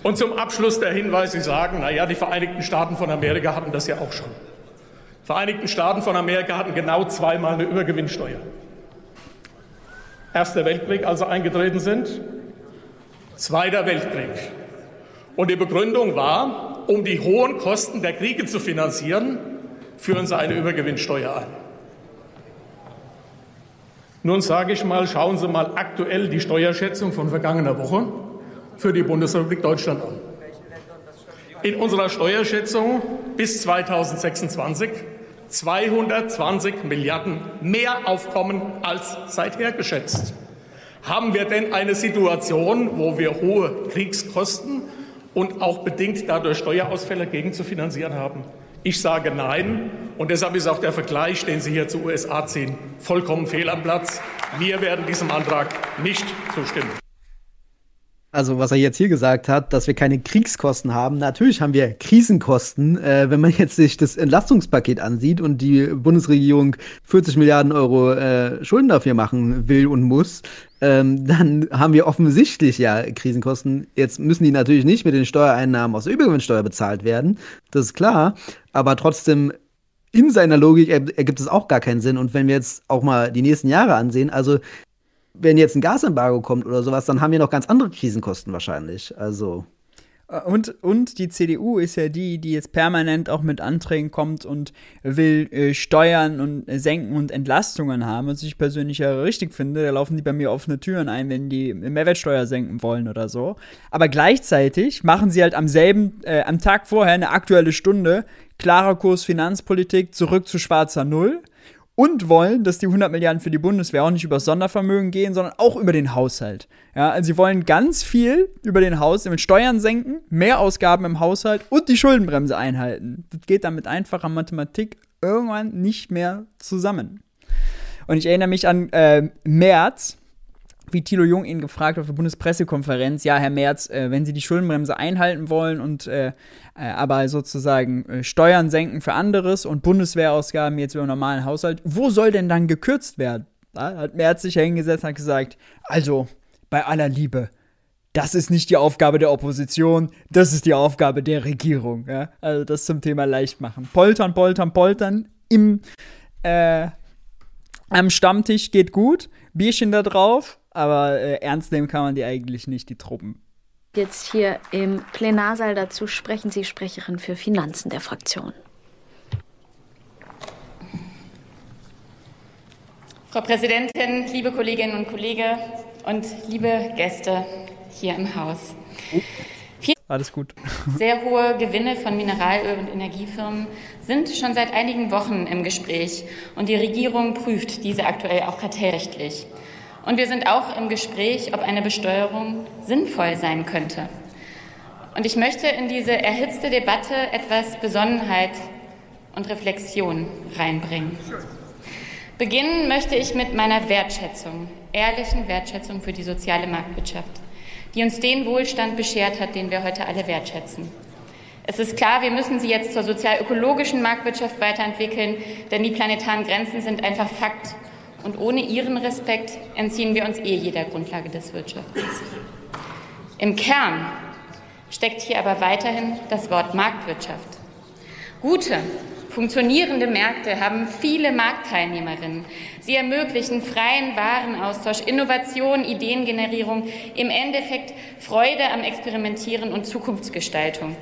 Und zum Abschluss der Hinweis, Sie sagen, naja, die Vereinigten Staaten von Amerika hatten das ja auch schon. Die Vereinigten Staaten von Amerika hatten genau zweimal eine Übergewinnsteuer. Erster Weltkrieg, als sie eingetreten sind, Zweiter Weltkrieg. Und die Begründung war, um die hohen Kosten der Kriege zu finanzieren, führen sie eine Übergewinnsteuer ein. Nun sage ich mal, schauen Sie mal aktuell die Steuerschätzung von vergangener Woche für die Bundesrepublik Deutschland an. In unserer Steuerschätzung bis 2026 220 Milliarden mehr Aufkommen als seither geschätzt. Haben wir denn eine Situation, wo wir hohe Kriegskosten und auch bedingt dadurch Steuerausfälle gegen zu finanzieren haben? Ich sage nein. Und deshalb ist auch der Vergleich, den Sie hier zu USA ziehen, vollkommen fehl am Platz. Wir werden diesem Antrag nicht zustimmen also was er jetzt hier gesagt hat, dass wir keine Kriegskosten haben. Natürlich haben wir Krisenkosten. Äh, wenn man jetzt sich das Entlastungspaket ansieht und die Bundesregierung 40 Milliarden Euro äh, Schulden dafür machen will und muss, ähm, dann haben wir offensichtlich ja Krisenkosten. Jetzt müssen die natürlich nicht mit den Steuereinnahmen aus der Übergewinnsteuer bezahlt werden. Das ist klar. Aber trotzdem in seiner Logik ergibt es auch gar keinen Sinn. Und wenn wir jetzt auch mal die nächsten Jahre ansehen, also wenn jetzt ein Gasembargo kommt oder sowas, dann haben wir noch ganz andere Krisenkosten wahrscheinlich. Also. Äh, und, und die CDU ist ja die, die jetzt permanent auch mit Anträgen kommt und will äh, Steuern und äh, senken und Entlastungen haben, was ich persönlich ja richtig finde. Da laufen die bei mir offene Türen ein, wenn die Mehrwertsteuer senken wollen oder so. Aber gleichzeitig machen sie halt am selben, äh, am Tag vorher eine aktuelle Stunde, klarer Kurs Finanzpolitik, zurück zu schwarzer Null und wollen, dass die 100 Milliarden für die Bundeswehr auch nicht über Sondervermögen gehen, sondern auch über den Haushalt. Ja, also sie wollen ganz viel über den Haushalt, mit Steuern senken, mehr Ausgaben im Haushalt und die Schuldenbremse einhalten. Das geht dann mit einfacher Mathematik irgendwann nicht mehr zusammen. Und ich erinnere mich an äh, März, wie Thilo Jung ihn gefragt auf der Bundespressekonferenz, ja, Herr Merz, äh, wenn Sie die Schuldenbremse einhalten wollen und äh, äh, aber sozusagen äh, Steuern senken für anderes und Bundeswehrausgaben jetzt über normalen Haushalt, wo soll denn dann gekürzt werden? Da hat Merz sich hingesetzt und hat gesagt, also, bei aller Liebe, das ist nicht die Aufgabe der Opposition, das ist die Aufgabe der Regierung. Ja? Also das zum Thema leicht machen. Poltern, poltern, poltern im äh, am Stammtisch geht gut, Bierchen da drauf, aber äh, ernst nehmen kann man die eigentlich nicht, die Truppen. Jetzt hier im Plenarsaal dazu sprechen Sie Sprecherin für Finanzen der Fraktion. Frau Präsidentin, liebe Kolleginnen und Kollegen und liebe Gäste hier im Haus. Alles gut. [laughs] Sehr hohe Gewinne von Mineralöl- und Energiefirmen sind schon seit einigen Wochen im Gespräch und die Regierung prüft diese aktuell auch kartellrechtlich. Und wir sind auch im Gespräch, ob eine Besteuerung sinnvoll sein könnte. Und ich möchte in diese erhitzte Debatte etwas Besonnenheit und Reflexion reinbringen. Beginnen möchte ich mit meiner Wertschätzung, ehrlichen Wertschätzung für die soziale Marktwirtschaft, die uns den Wohlstand beschert hat, den wir heute alle wertschätzen. Es ist klar, wir müssen sie jetzt zur sozial-ökologischen Marktwirtschaft weiterentwickeln, denn die planetaren Grenzen sind einfach Fakt. Und ohne ihren Respekt entziehen wir uns eh jeder Grundlage des Wirtschaftens. Im Kern steckt hier aber weiterhin das Wort Marktwirtschaft. Gute, Funktionierende Märkte haben viele Marktteilnehmerinnen. Sie ermöglichen freien Warenaustausch, Innovation, Ideengenerierung, im Endeffekt Freude am Experimentieren und Zukunftsgestaltung.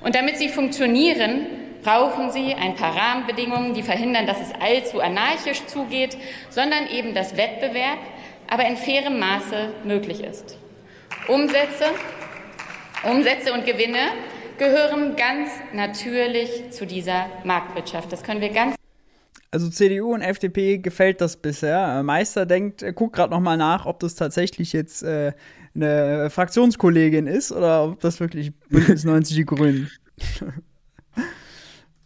Und damit sie funktionieren, brauchen sie ein paar Rahmenbedingungen, die verhindern, dass es allzu anarchisch zugeht, sondern eben dass Wettbewerb, aber in fairem Maße möglich ist. Umsätze, Umsätze und Gewinne gehören ganz natürlich zu dieser Marktwirtschaft. Das können wir ganz also CDU und FDP gefällt das bisher. Äh, Meister denkt, äh, guckt gerade noch mal nach, ob das tatsächlich jetzt äh, eine Fraktionskollegin ist oder ob das wirklich Bündnis [laughs] 90 die Grünen.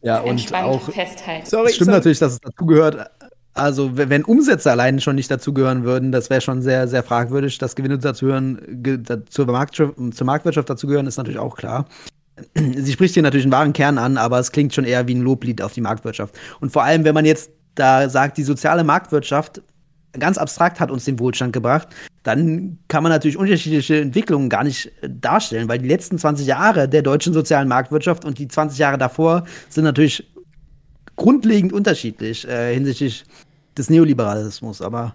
Ja, und auch festhalten. Sorry, es stimmt sorry. natürlich, dass es dazugehört. Also, wenn Umsätze allein schon nicht dazugehören würden, das wäre schon sehr, sehr fragwürdig. Dass Gewinne dazugehören, zur, Marktwirtschaft, zur Marktwirtschaft dazugehören, ist natürlich auch klar sie spricht hier natürlich einen wahren Kern an, aber es klingt schon eher wie ein Loblied auf die Marktwirtschaft. Und vor allem, wenn man jetzt da sagt, die soziale Marktwirtschaft ganz abstrakt hat uns den Wohlstand gebracht, dann kann man natürlich unterschiedliche Entwicklungen gar nicht äh, darstellen, weil die letzten 20 Jahre der deutschen sozialen Marktwirtschaft und die 20 Jahre davor sind natürlich grundlegend unterschiedlich äh, hinsichtlich des Neoliberalismus. Aber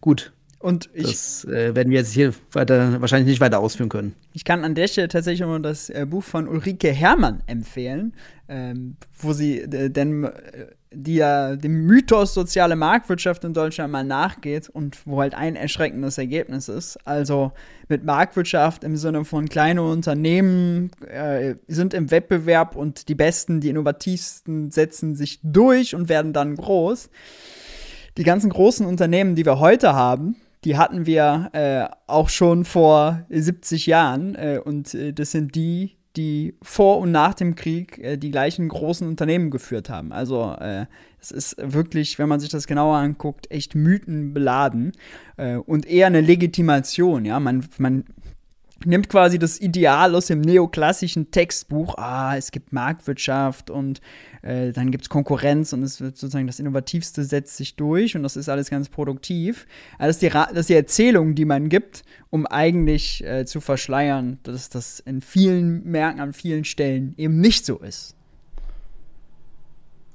gut, und ich, das äh, werden wir jetzt hier weiter, wahrscheinlich nicht weiter ausführen können. Ich kann an der Stelle tatsächlich immer das äh, Buch von Ulrike Herrmann empfehlen, ähm, wo sie äh, denn äh, die ja dem Mythos soziale Marktwirtschaft in Deutschland mal nachgeht und wo halt ein erschreckendes Ergebnis ist. Also mit Marktwirtschaft im Sinne von kleine Unternehmen äh, sind im Wettbewerb und die Besten, die innovativsten setzen sich durch und werden dann groß. Die ganzen großen Unternehmen, die wir heute haben, die hatten wir äh, auch schon vor 70 Jahren. Äh, und äh, das sind die, die vor und nach dem Krieg äh, die gleichen großen Unternehmen geführt haben. Also äh, es ist wirklich, wenn man sich das genauer anguckt, echt mythenbeladen äh, und eher eine Legitimation. Ja, man, man nimmt quasi das Ideal aus dem neoklassischen Textbuch, ah, es gibt Marktwirtschaft und äh, dann gibt es Konkurrenz und es wird sozusagen das Innovativste setzt sich durch und das ist alles ganz produktiv. Also das, ist die, das ist die Erzählung, die man gibt, um eigentlich äh, zu verschleiern, dass das in vielen Märkten an vielen Stellen eben nicht so ist.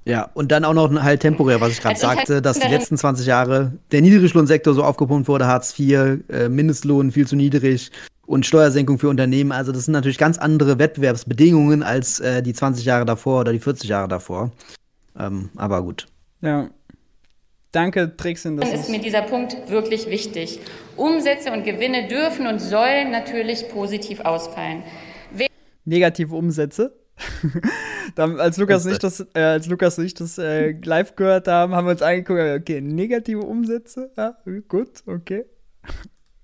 Ja, und dann auch noch halt temporär, was ich gerade [laughs] also sagte, dass die letzten 20 Jahre der Niedriglohnsektor so aufgepumpt wurde, Hartz IV, äh, Mindestlohn viel zu niedrig, und Steuersenkung für Unternehmen. Also das sind natürlich ganz andere Wettbewerbsbedingungen als äh, die 20 Jahre davor oder die 40 Jahre davor. Ähm, aber gut. Ja. Danke, Trixin. Das ist mir dieser Punkt wirklich wichtig. Umsätze und Gewinne dürfen und sollen natürlich positiv ausfallen. We Negative Umsätze? [laughs] Dann, als Lukas nicht das, äh, als Lukas nicht das äh, live gehört haben, haben wir uns angeguckt, okay, negative Umsätze, ja, gut, okay.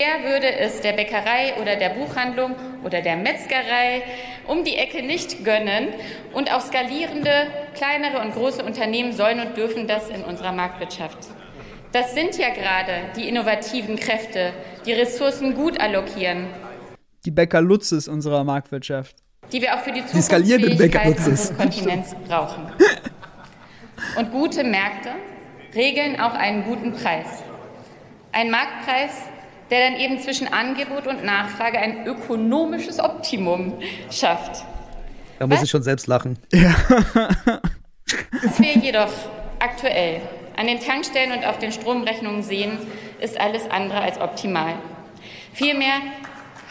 Wer würde es der Bäckerei oder der Buchhandlung oder der Metzgerei um die Ecke nicht gönnen? Und auch skalierende kleinere und große Unternehmen sollen und dürfen das in unserer Marktwirtschaft. Das sind ja gerade die innovativen Kräfte, die Ressourcen gut allokieren. Die Bäcker Lutzes unserer Marktwirtschaft. Die wir auch für die Zukunftsfähigkeit unseres Kontinents brauchen. Und gute Märkte regeln auch einen guten Preis. Ein Marktpreis, der dann eben zwischen Angebot und Nachfrage ein ökonomisches Optimum schafft. Da muss Was? ich schon selbst lachen. Ja. [laughs] Was wir jedoch aktuell an den Tankstellen und auf den Stromrechnungen sehen, ist alles andere als optimal. Vielmehr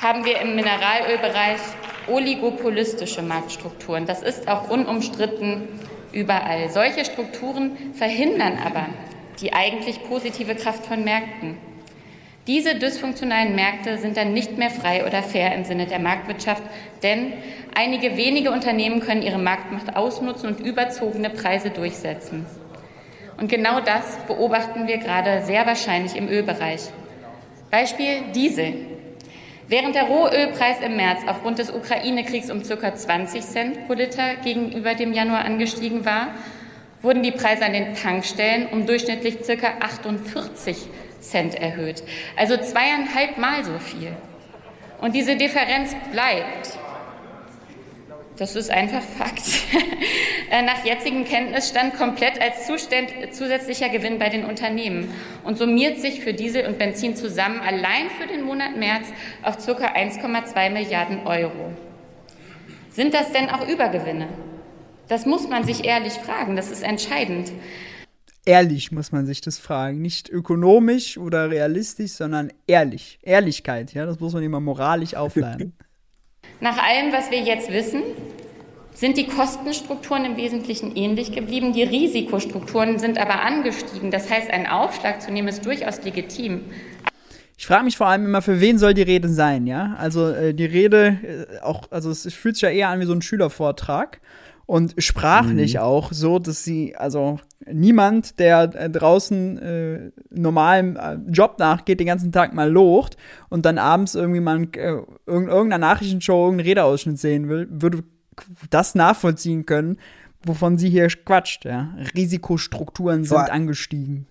haben wir im Mineralölbereich oligopolistische Marktstrukturen. Das ist auch unumstritten überall. Solche Strukturen verhindern aber die eigentlich positive Kraft von Märkten. Diese dysfunktionalen Märkte sind dann nicht mehr frei oder fair im Sinne der Marktwirtschaft, denn einige wenige Unternehmen können ihre Marktmacht ausnutzen und überzogene Preise durchsetzen. Und genau das beobachten wir gerade sehr wahrscheinlich im Ölbereich. Beispiel Diesel. Während der Rohölpreis im März aufgrund des Ukraine-Kriegs um ca. 20 Cent pro Liter gegenüber dem Januar angestiegen war, wurden die Preise an den Tankstellen um durchschnittlich ca. 48 Cent erhöht. Also zweieinhalb Mal so viel. Und diese Differenz bleibt. Das ist einfach Fakt. [laughs] Äh, nach jetzigem Kenntnisstand komplett als zusätzlicher Gewinn bei den Unternehmen und summiert sich für Diesel und Benzin zusammen allein für den Monat März auf ca. 1,2 Milliarden Euro. Sind das denn auch Übergewinne? Das muss man sich ehrlich fragen, das ist entscheidend. Ehrlich muss man sich das fragen. Nicht ökonomisch oder realistisch, sondern ehrlich. Ehrlichkeit, ja, das muss man immer moralisch aufladen. [laughs] Nach allem, was wir jetzt wissen, sind die Kostenstrukturen im Wesentlichen ähnlich geblieben. Die Risikostrukturen sind aber angestiegen. Das heißt, einen Aufschlag zu nehmen ist durchaus legitim. Ich frage mich vor allem immer, für wen soll die Rede sein, ja? Also äh, die Rede, äh, auch, also es, fühlt sich ja eher an wie so ein Schülervortrag und sprachlich mhm. auch so, dass sie, also niemand, der äh, draußen äh, normalem äh, Job nachgeht, den ganzen Tag mal locht und dann abends irgendwie mal äh, irgendeiner Nachrichtenshow irgendeinen Redeausschnitt sehen will, würde das nachvollziehen können, wovon sie hier quatscht. Ja. Risikostrukturen sind Vor angestiegen.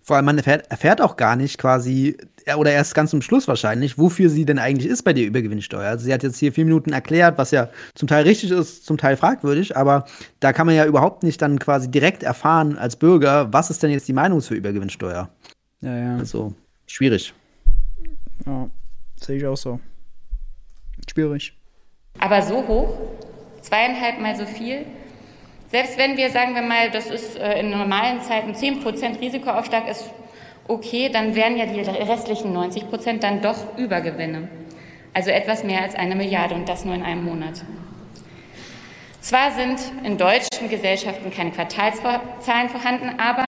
Vor allem, man erfährt, erfährt, auch gar nicht quasi, oder erst ganz zum Schluss wahrscheinlich, wofür sie denn eigentlich ist bei der Übergewinnsteuer. Also sie hat jetzt hier vier Minuten erklärt, was ja zum Teil richtig ist, zum Teil fragwürdig, aber da kann man ja überhaupt nicht dann quasi direkt erfahren als Bürger, was ist denn jetzt die Meinung zur Übergewinnsteuer. Ja, ja. Also, schwierig. Ja, sehe ich auch so. Schwierig. Aber so hoch? Zweieinhalb Mal so viel? Selbst wenn wir, sagen wir mal, das ist äh, in normalen Zeiten 10% Risikoaufschlag ist okay, dann wären ja die restlichen 90% dann doch Übergewinne. Also etwas mehr als eine Milliarde und das nur in einem Monat. Zwar sind in deutschen Gesellschaften keine Quartalszahlen vorhanden, aber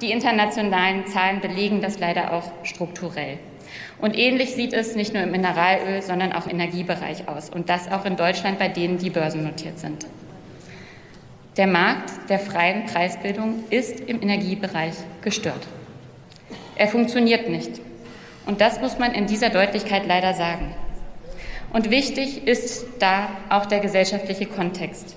die internationalen Zahlen belegen das leider auch strukturell. Und ähnlich sieht es nicht nur im Mineralöl, sondern auch im Energiebereich aus. Und das auch in Deutschland bei denen, die börsennotiert sind. Der Markt der freien Preisbildung ist im Energiebereich gestört. Er funktioniert nicht. Und das muss man in dieser Deutlichkeit leider sagen. Und wichtig ist da auch der gesellschaftliche Kontext.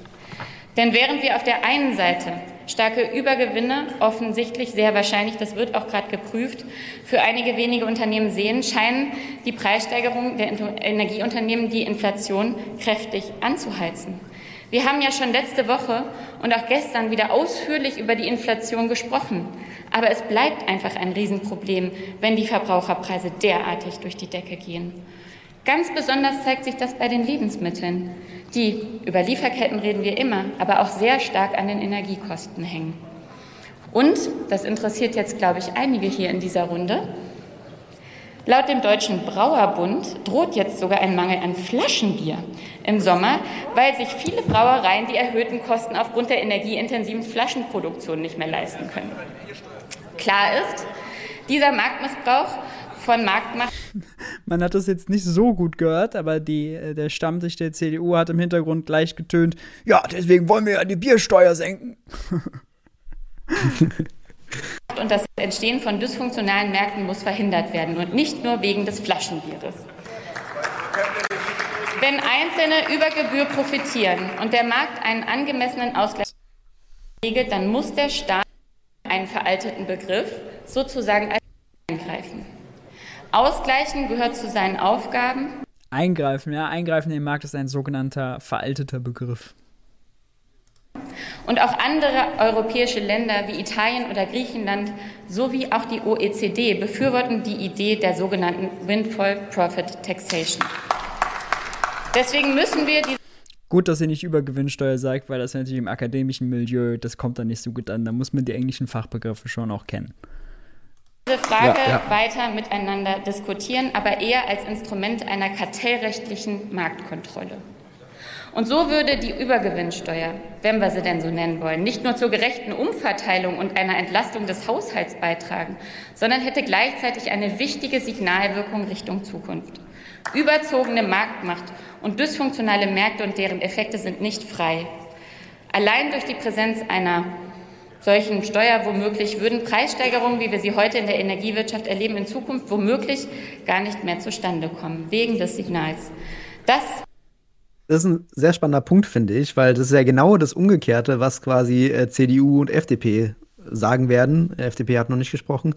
Denn während wir auf der einen Seite starke Übergewinne offensichtlich sehr wahrscheinlich, das wird auch gerade geprüft, für einige wenige Unternehmen sehen, scheinen die Preissteigerungen der Energieunternehmen die Inflation kräftig anzuheizen. Wir haben ja schon letzte Woche und auch gestern wieder ausführlich über die Inflation gesprochen. Aber es bleibt einfach ein Riesenproblem, wenn die Verbraucherpreise derartig durch die Decke gehen. Ganz besonders zeigt sich das bei den Lebensmitteln, die über Lieferketten reden wir immer, aber auch sehr stark an den Energiekosten hängen. Und, das interessiert jetzt, glaube ich, einige hier in dieser Runde, Laut dem Deutschen Brauerbund droht jetzt sogar ein Mangel an Flaschenbier im Sommer, weil sich viele Brauereien die erhöhten Kosten aufgrund der energieintensiven Flaschenproduktion nicht mehr leisten können. Klar ist, dieser Marktmissbrauch von Marktmacht. Man hat das jetzt nicht so gut gehört, aber die, äh, der Stammtisch der CDU hat im Hintergrund gleich getönt, ja, deswegen wollen wir ja die Biersteuer senken. [laughs] Und das Entstehen von dysfunktionalen Märkten muss verhindert werden und nicht nur wegen des Flaschenbieres. Wenn Einzelne über Gebühr profitieren und der Markt einen angemessenen Ausgleich regelt, dann muss der Staat einen veralteten Begriff sozusagen als eingreifen. Ausgleichen gehört zu seinen Aufgaben. Eingreifen, ja, eingreifen in den Markt ist ein sogenannter veralteter Begriff. Und auch andere europäische Länder wie Italien oder Griechenland sowie auch die OECD befürworten die Idee der sogenannten Windfall Profit Taxation. Deswegen müssen wir die Gut, dass ihr nicht Übergewinnsteuer sagt, weil das natürlich im akademischen Milieu, das kommt dann nicht so gut an. Da muss man die englischen Fachbegriffe schon auch kennen. Diese Frage ja, ja. weiter miteinander diskutieren, aber eher als Instrument einer kartellrechtlichen Marktkontrolle. Und so würde die Übergewinnsteuer, wenn wir sie denn so nennen wollen, nicht nur zur gerechten Umverteilung und einer Entlastung des Haushalts beitragen, sondern hätte gleichzeitig eine wichtige Signalwirkung Richtung Zukunft. Überzogene Marktmacht und dysfunktionale Märkte und deren Effekte sind nicht frei. Allein durch die Präsenz einer solchen Steuer womöglich würden Preissteigerungen, wie wir sie heute in der Energiewirtschaft erleben, in Zukunft womöglich gar nicht mehr zustande kommen, wegen des Signals. Das das ist ein sehr spannender Punkt, finde ich, weil das ist ja genau das Umgekehrte, was quasi äh, CDU und FDP sagen werden. FDP hat noch nicht gesprochen,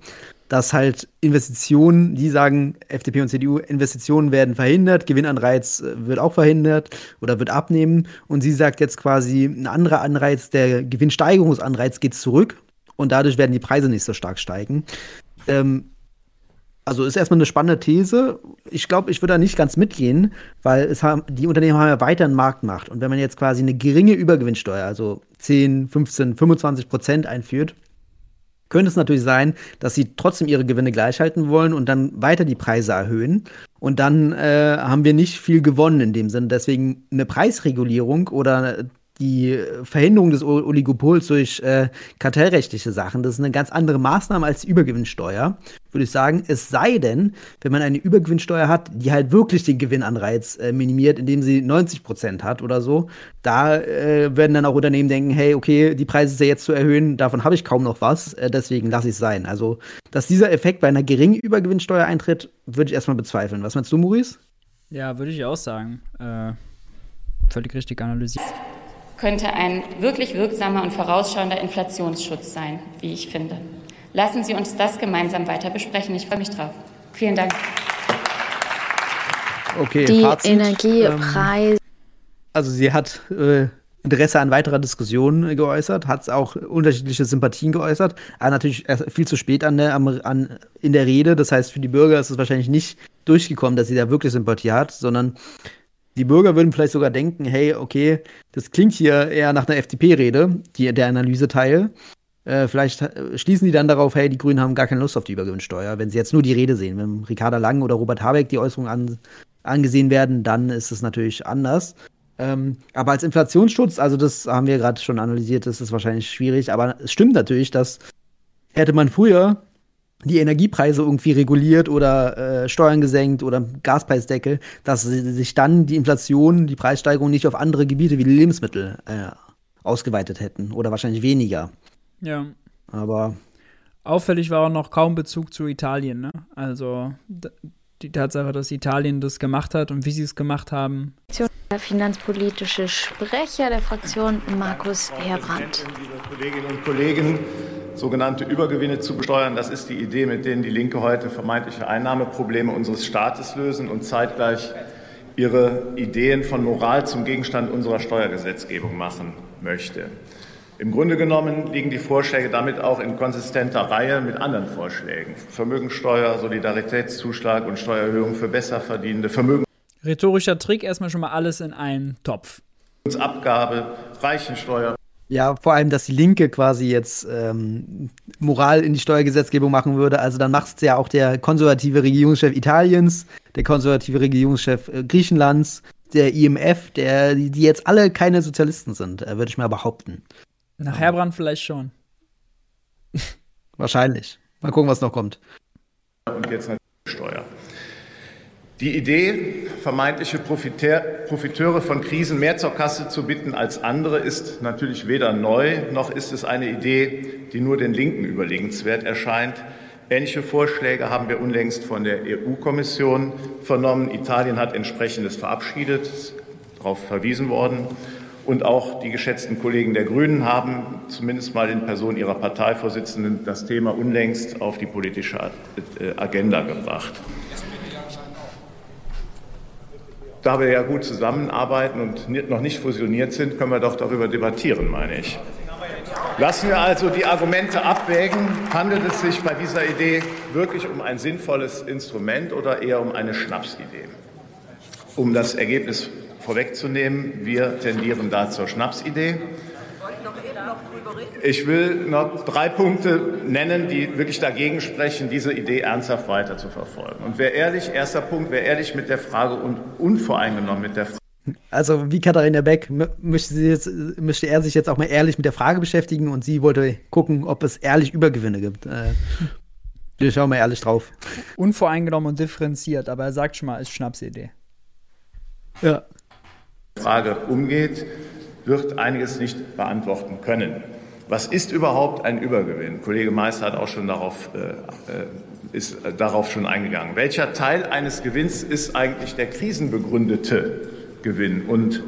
dass halt Investitionen, die sagen, FDP und CDU, Investitionen werden verhindert, Gewinnanreiz äh, wird auch verhindert oder wird abnehmen. Und sie sagt jetzt quasi, ein anderer Anreiz, der Gewinnsteigerungsanreiz geht zurück und dadurch werden die Preise nicht so stark steigen. Ähm, also ist erstmal eine spannende These. Ich glaube, ich würde da nicht ganz mitgehen, weil es haben, die Unternehmen haben ja weiter einen Marktmacht. Und wenn man jetzt quasi eine geringe Übergewinnsteuer, also 10, 15, 25 Prozent einführt, könnte es natürlich sein, dass sie trotzdem ihre Gewinne gleichhalten wollen und dann weiter die Preise erhöhen. Und dann äh, haben wir nicht viel gewonnen in dem Sinne. Deswegen eine Preisregulierung oder die Verhinderung des Oligopols durch äh, kartellrechtliche Sachen, das ist eine ganz andere Maßnahme als die Übergewinnsteuer, würde ich sagen. Es sei denn, wenn man eine Übergewinnsteuer hat, die halt wirklich den Gewinnanreiz äh, minimiert, indem sie 90 Prozent hat oder so, da äh, werden dann auch Unternehmen denken, hey, okay, die Preise jetzt zu erhöhen, davon habe ich kaum noch was, äh, deswegen lasse ich es sein. Also, dass dieser Effekt bei einer geringen Übergewinnsteuer eintritt, würde ich erstmal bezweifeln. Was meinst du, Maurice? Ja, würde ich auch sagen. Äh, völlig richtig analysiert könnte ein wirklich wirksamer und vorausschauender Inflationsschutz sein, wie ich finde. Lassen Sie uns das gemeinsam weiter besprechen. Ich freue mich drauf. Vielen Dank. Okay, Die Fazit, Energiepreise. Ähm, also sie hat äh, Interesse an weiterer Diskussion geäußert, hat auch unterschiedliche Sympathien geäußert, aber natürlich viel zu spät an der, an, in der Rede. Das heißt, für die Bürger ist es wahrscheinlich nicht durchgekommen, dass sie da wirklich Sympathie hat, sondern die Bürger würden vielleicht sogar denken, hey, okay, das klingt hier eher nach einer FDP-Rede, der Analyseteil. Äh, vielleicht äh, schließen die dann darauf, hey, die Grünen haben gar keine Lust auf die Übergewinnsteuer. Wenn sie jetzt nur die Rede sehen, wenn Ricarda Lang oder Robert Habeck die Äußerungen an, angesehen werden, dann ist es natürlich anders. Ähm, aber als Inflationsschutz, also das haben wir gerade schon analysiert, das ist wahrscheinlich schwierig. Aber es stimmt natürlich, dass hätte man früher die Energiepreise irgendwie reguliert oder äh, Steuern gesenkt oder Gaspreisdeckel, dass sich dann die Inflation, die Preissteigerung nicht auf andere Gebiete wie die Lebensmittel äh, ausgeweitet hätten oder wahrscheinlich weniger. Ja. Aber auffällig war auch noch kaum Bezug zu Italien, ne? Also die Tatsache, dass Italien das gemacht hat und wie sie es gemacht haben. Der finanzpolitische Sprecher der Fraktion Markus Herbrandt. Liebe Kolleginnen und Kollegen, sogenannte Übergewinne zu besteuern. Das ist die Idee, mit denen die Linke heute vermeintliche Einnahmeprobleme unseres Staates lösen und zeitgleich ihre Ideen von Moral zum Gegenstand unserer Steuergesetzgebung machen möchte. Im Grunde genommen liegen die Vorschläge damit auch in konsistenter Reihe mit anderen Vorschlägen. Vermögensteuer, Solidaritätszuschlag und Steuererhöhung für Besserverdienende, Vermögen. Rhetorischer Trick, erstmal schon mal alles in einen Topf. Abgabe, Reichensteuer. Ja, vor allem, dass die Linke quasi jetzt ähm, Moral in die Steuergesetzgebung machen würde. Also dann macht es ja auch der konservative Regierungschef Italiens, der konservative Regierungschef äh, Griechenlands, der IMF, der, die jetzt alle keine Sozialisten sind, äh, würde ich mal behaupten. Nach Herbrand vielleicht schon. [laughs] Wahrscheinlich. Mal gucken, was noch kommt. Und jetzt natürlich Steuer. Die Idee, vermeintliche Profiteure von Krisen mehr zur Kasse zu bitten als andere, ist natürlich weder neu, noch ist es eine Idee, die nur den Linken überlegenswert erscheint. Ähnliche Vorschläge haben wir unlängst von der EU-Kommission vernommen. Italien hat entsprechendes verabschiedet, darauf verwiesen worden. Und auch die geschätzten Kollegen der Grünen haben zumindest mal in Person ihrer Parteivorsitzenden das Thema unlängst auf die politische äh, Agenda gebracht. Da wir ja gut zusammenarbeiten und noch nicht fusioniert sind, können wir doch darüber debattieren, meine ich. Lassen wir also die Argumente abwägen. Handelt es sich bei dieser Idee wirklich um ein sinnvolles Instrument oder eher um eine Schnapsidee? Um das Ergebnis vorwegzunehmen, wir tendieren da zur Schnapsidee. Ich will noch drei Punkte nennen, die wirklich dagegen sprechen, diese Idee ernsthaft weiter zu verfolgen. Und wer ehrlich, erster Punkt, wer ehrlich mit der Frage und unvoreingenommen mit der Frage also wie Katharina Beck möchte, jetzt, möchte, er sich jetzt auch mal ehrlich mit der Frage beschäftigen und sie wollte gucken, ob es ehrlich Übergewinne gibt. Äh, wir schauen mal ehrlich drauf. Unvoreingenommen und differenziert, aber er sagt schon mal, ist Schnapsidee. Ja. Frage umgeht, wird einiges nicht beantworten können. Was ist überhaupt ein Übergewinn? Kollege Meister hat auch schon darauf, äh, äh ist darauf schon eingegangen. Welcher Teil eines Gewinns ist eigentlich der krisenbegründete Gewinn? Und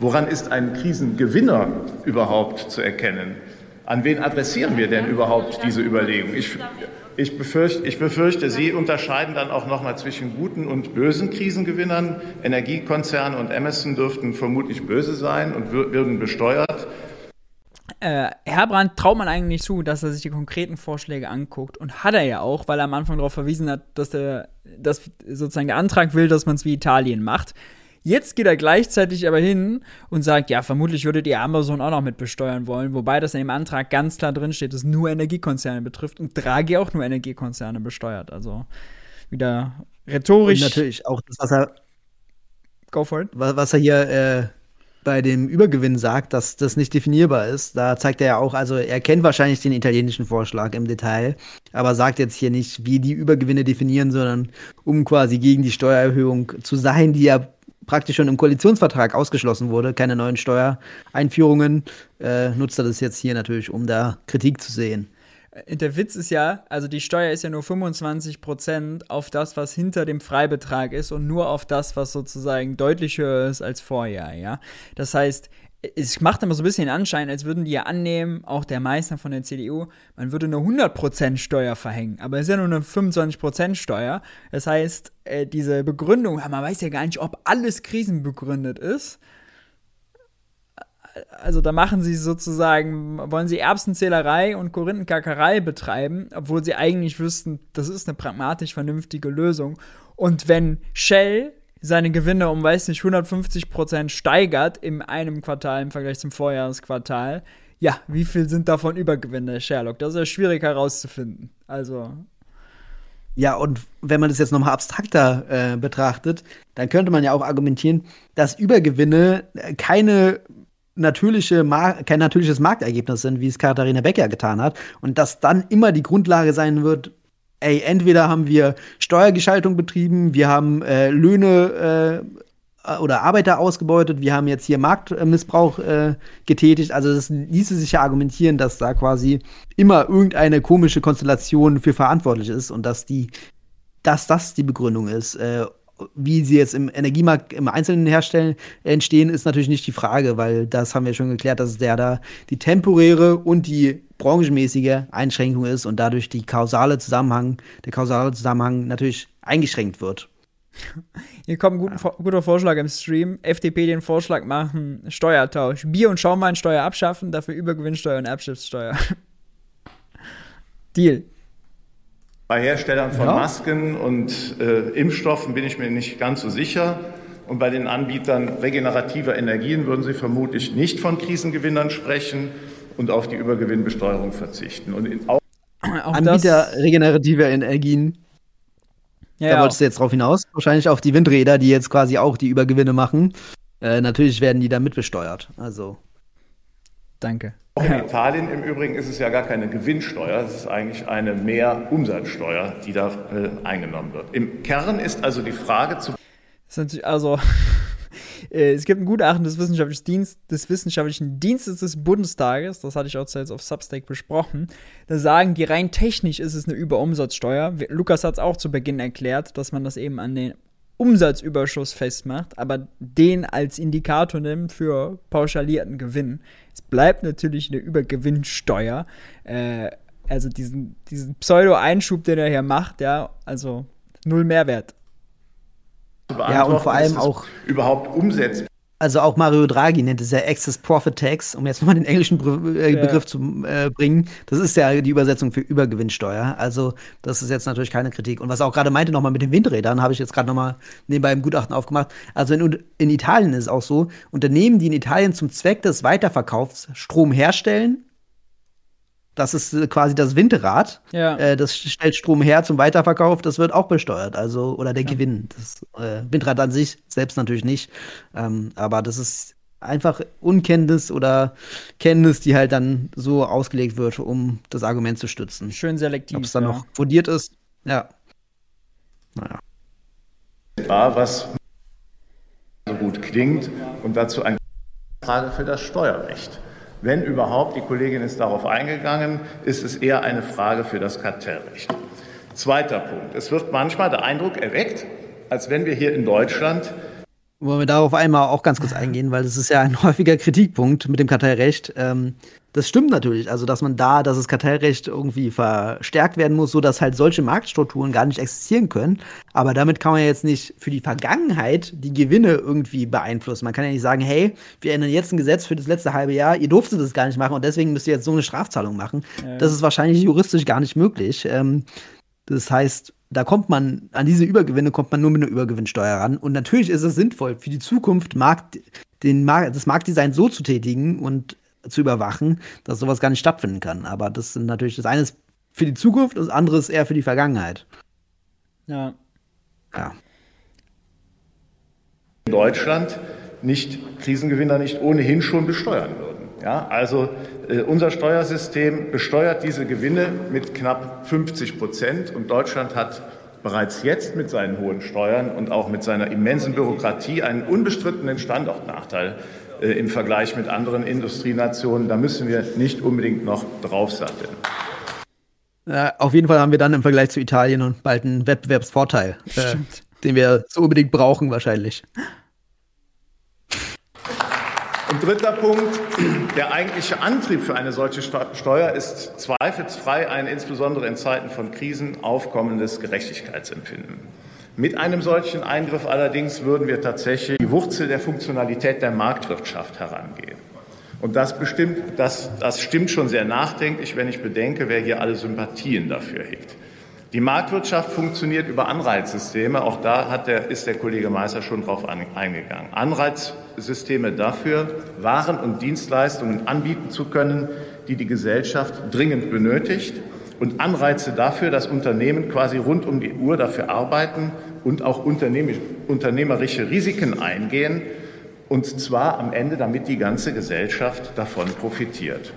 woran ist ein Krisengewinner überhaupt zu erkennen? An wen adressieren wir denn überhaupt diese Überlegung? Ich, ich, befürchte, ich befürchte, Sie unterscheiden dann auch noch mal zwischen guten und bösen Krisengewinnern. Energiekonzerne und Emerson dürften vermutlich böse sein und würden besteuert. Äh, Herbrand traut man eigentlich zu, dass er sich die konkreten Vorschläge anguckt. Und hat er ja auch, weil er am Anfang darauf verwiesen hat, dass, der, dass sozusagen der Antrag will, dass man es wie Italien macht. Jetzt geht er gleichzeitig aber hin und sagt, ja, vermutlich würdet ihr Amazon auch noch mit besteuern wollen, wobei das in dem Antrag ganz klar drinsteht, dass es nur Energiekonzerne betrifft und Draghi auch nur Energiekonzerne besteuert. Also wieder rhetorisch. Und natürlich auch das, was er. Go for it. Was er hier äh, bei dem Übergewinn sagt, dass das nicht definierbar ist. Da zeigt er ja auch, also er kennt wahrscheinlich den italienischen Vorschlag im Detail, aber sagt jetzt hier nicht, wie die Übergewinne definieren, sondern um quasi gegen die Steuererhöhung zu sein, die ja praktisch schon im Koalitionsvertrag ausgeschlossen wurde, keine neuen Steuereinführungen, äh, nutzt er das jetzt hier natürlich, um da Kritik zu sehen. Äh, der Witz ist ja, also die Steuer ist ja nur 25% auf das, was hinter dem Freibetrag ist und nur auf das, was sozusagen deutlich höher ist als vorher, ja. Das heißt, es macht immer so ein bisschen den Anschein, als würden die ja annehmen, auch der Meister von der CDU, man würde eine 100% Steuer verhängen. Aber es ist ja nur eine 25% Steuer. Das heißt, äh, diese Begründung, man weiß ja gar nicht, ob alles krisenbegründet ist. Also da machen sie sozusagen, wollen sie Erbsenzählerei und Korinthenkackerei betreiben, obwohl sie eigentlich wüssten, das ist eine pragmatisch vernünftige Lösung. Und wenn Shell seine Gewinne um, weiß nicht, 150 Prozent steigert in einem Quartal im Vergleich zum Vorjahresquartal, ja, wie viel sind davon Übergewinne, Sherlock? Das ist ja schwierig herauszufinden. Also. Ja, und wenn man das jetzt nochmal abstrakter äh, betrachtet, dann könnte man ja auch argumentieren, dass Übergewinne keine natürliche kein natürliches Marktergebnis sind, wie es Katharina Becker getan hat, und dass dann immer die Grundlage sein wird, ey, entweder haben wir Steuergeschaltung betrieben, wir haben äh, Löhne äh, oder Arbeiter ausgebeutet, wir haben jetzt hier Marktmissbrauch äh, getätigt. Also das ließe sich ja argumentieren, dass da quasi immer irgendeine komische Konstellation für verantwortlich ist und dass die, dass das die Begründung ist. Äh, wie sie jetzt im Energiemarkt im Einzelnen herstellen, entstehen, ist natürlich nicht die Frage, weil das haben wir schon geklärt, dass der da die temporäre und die branchenmäßige Einschränkung ist und dadurch die kausale Zusammenhang, der kausale Zusammenhang natürlich eingeschränkt wird. Hier kommt ein ja. guter Vorschlag im Stream. FDP den Vorschlag machen, Steuertausch. Bier- und Schaumweinsteuer abschaffen, dafür Übergewinnsteuer und Erbschaftssteuer. [laughs] Deal. Bei Herstellern von ja. Masken und äh, Impfstoffen bin ich mir nicht ganz so sicher. Und bei den Anbietern regenerativer Energien würden Sie vermutlich nicht von Krisengewinnern sprechen und auf die Übergewinnbesteuerung verzichten. Und in, auch Anbieter regenerativer Energien. Ja, da wolltest du jetzt drauf hinaus. Wahrscheinlich auf die Windräder, die jetzt quasi auch die Übergewinne machen. Äh, natürlich werden die da mitbesteuert. Also. Danke. Auch in Italien im Übrigen ist es ja gar keine Gewinnsteuer, es ist eigentlich eine Mehrumsatzsteuer, die da äh, eingenommen wird. Im Kern ist also die Frage zu. Also, äh, es gibt ein Gutachten des wissenschaftlichen, Dienst, des wissenschaftlichen Dienstes des Bundestages, das hatte ich auch zuletzt auf Substack besprochen. Da sagen die, rein technisch ist es eine Überumsatzsteuer. Lukas hat es auch zu Beginn erklärt, dass man das eben an den Umsatzüberschuss festmacht, aber den als Indikator nimmt für pauschalierten Gewinn. Es bleibt natürlich eine Übergewinnsteuer. Äh, also diesen, diesen Pseudo-Einschub, den er hier macht, ja, also null Mehrwert. Ja, und vor allem auch überhaupt umsetzbar also auch Mario Draghi nennt es ja Excess Profit Tax, um jetzt nochmal den englischen Be äh, Begriff ja. zu äh, bringen. Das ist ja die Übersetzung für Übergewinnsteuer. Also das ist jetzt natürlich keine Kritik. Und was er auch gerade meinte nochmal mit den Windrädern, habe ich jetzt gerade nochmal nebenbei im Gutachten aufgemacht. Also in, in Italien ist es auch so, Unternehmen, die in Italien zum Zweck des Weiterverkaufs Strom herstellen, das ist äh, quasi das Windrad. Ja. Äh, das stellt Strom her zum Weiterverkauf. Das wird auch besteuert. Also, oder der ja. Gewinn. Das äh, Windrad an sich selbst natürlich nicht. Ähm, aber das ist einfach Unkenntnis oder Kenntnis, die halt dann so ausgelegt wird, um das Argument zu stützen. Schön selektiv. Ob es dann ja. noch fundiert ist. Ja. Naja. Was so gut klingt und dazu eine Frage für das Steuerrecht. Wenn überhaupt, die Kollegin ist darauf eingegangen, ist es eher eine Frage für das Kartellrecht. Zweiter Punkt. Es wird manchmal der Eindruck erweckt, als wenn wir hier in Deutschland wollen wir darauf einmal auch ganz kurz eingehen, weil das ist ja ein [laughs] häufiger Kritikpunkt mit dem Kartellrecht. Ähm, das stimmt natürlich, also dass man da, dass das Kartellrecht irgendwie verstärkt werden muss, so dass halt solche Marktstrukturen gar nicht existieren können. Aber damit kann man jetzt nicht für die Vergangenheit die Gewinne irgendwie beeinflussen. Man kann ja nicht sagen, hey, wir ändern jetzt ein Gesetz für das letzte halbe Jahr, ihr durftet das gar nicht machen und deswegen müsst ihr jetzt so eine Strafzahlung machen. Ja. Das ist wahrscheinlich juristisch gar nicht möglich. Ähm, das heißt, da kommt man, an diese Übergewinne kommt man nur mit einer Übergewinnsteuer ran. Und natürlich ist es sinnvoll, für die Zukunft Markt, den Markt, das Marktdesign so zu tätigen und zu überwachen, dass sowas gar nicht stattfinden kann. Aber das sind natürlich, das eine ist für die Zukunft, das andere ist eher für die Vergangenheit. Ja. Ja. In Deutschland nicht Krisengewinner nicht ohnehin schon besteuern würden. Ja, also äh, unser Steuersystem besteuert diese Gewinne mit knapp 50 Prozent und Deutschland hat bereits jetzt mit seinen hohen Steuern und auch mit seiner immensen Bürokratie einen unbestrittenen Standortnachteil äh, im Vergleich mit anderen Industrienationen. Da müssen wir nicht unbedingt noch draufsatteln. Ja, auf jeden Fall haben wir dann im Vergleich zu Italien und bald einen Wettbewerbsvorteil, äh, den wir so unbedingt brauchen wahrscheinlich. Und dritter Punkt, der eigentliche Antrieb für eine solche Steuer ist zweifelsfrei ein insbesondere in Zeiten von Krisen aufkommendes Gerechtigkeitsempfinden. Mit einem solchen Eingriff allerdings würden wir tatsächlich die Wurzel der Funktionalität der Marktwirtschaft herangehen. Und das, bestimmt, das, das stimmt schon sehr nachdenklich, wenn ich bedenke, wer hier alle Sympathien dafür hegt. Die Marktwirtschaft funktioniert über Anreizsysteme. Auch da der, ist der Kollege Meister schon darauf eingegangen. Anreizsysteme dafür, Waren und Dienstleistungen anbieten zu können, die die Gesellschaft dringend benötigt. Und Anreize dafür, dass Unternehmen quasi rund um die Uhr dafür arbeiten und auch unternehmerische Risiken eingehen. Und zwar am Ende, damit die ganze Gesellschaft davon profitiert.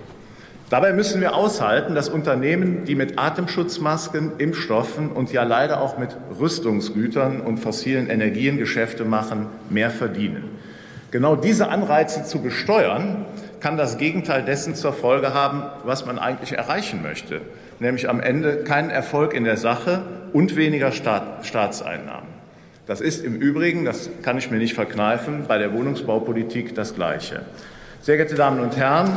Dabei müssen wir aushalten, dass Unternehmen, die mit Atemschutzmasken, Impfstoffen und ja leider auch mit Rüstungsgütern und fossilen Energien Geschäfte machen, mehr verdienen. Genau diese Anreize zu besteuern, kann das Gegenteil dessen zur Folge haben, was man eigentlich erreichen möchte, nämlich am Ende keinen Erfolg in der Sache und weniger Staat, Staatseinnahmen. Das ist im Übrigen, das kann ich mir nicht verkneifen, bei der Wohnungsbaupolitik das Gleiche. Sehr geehrte Damen und Herren,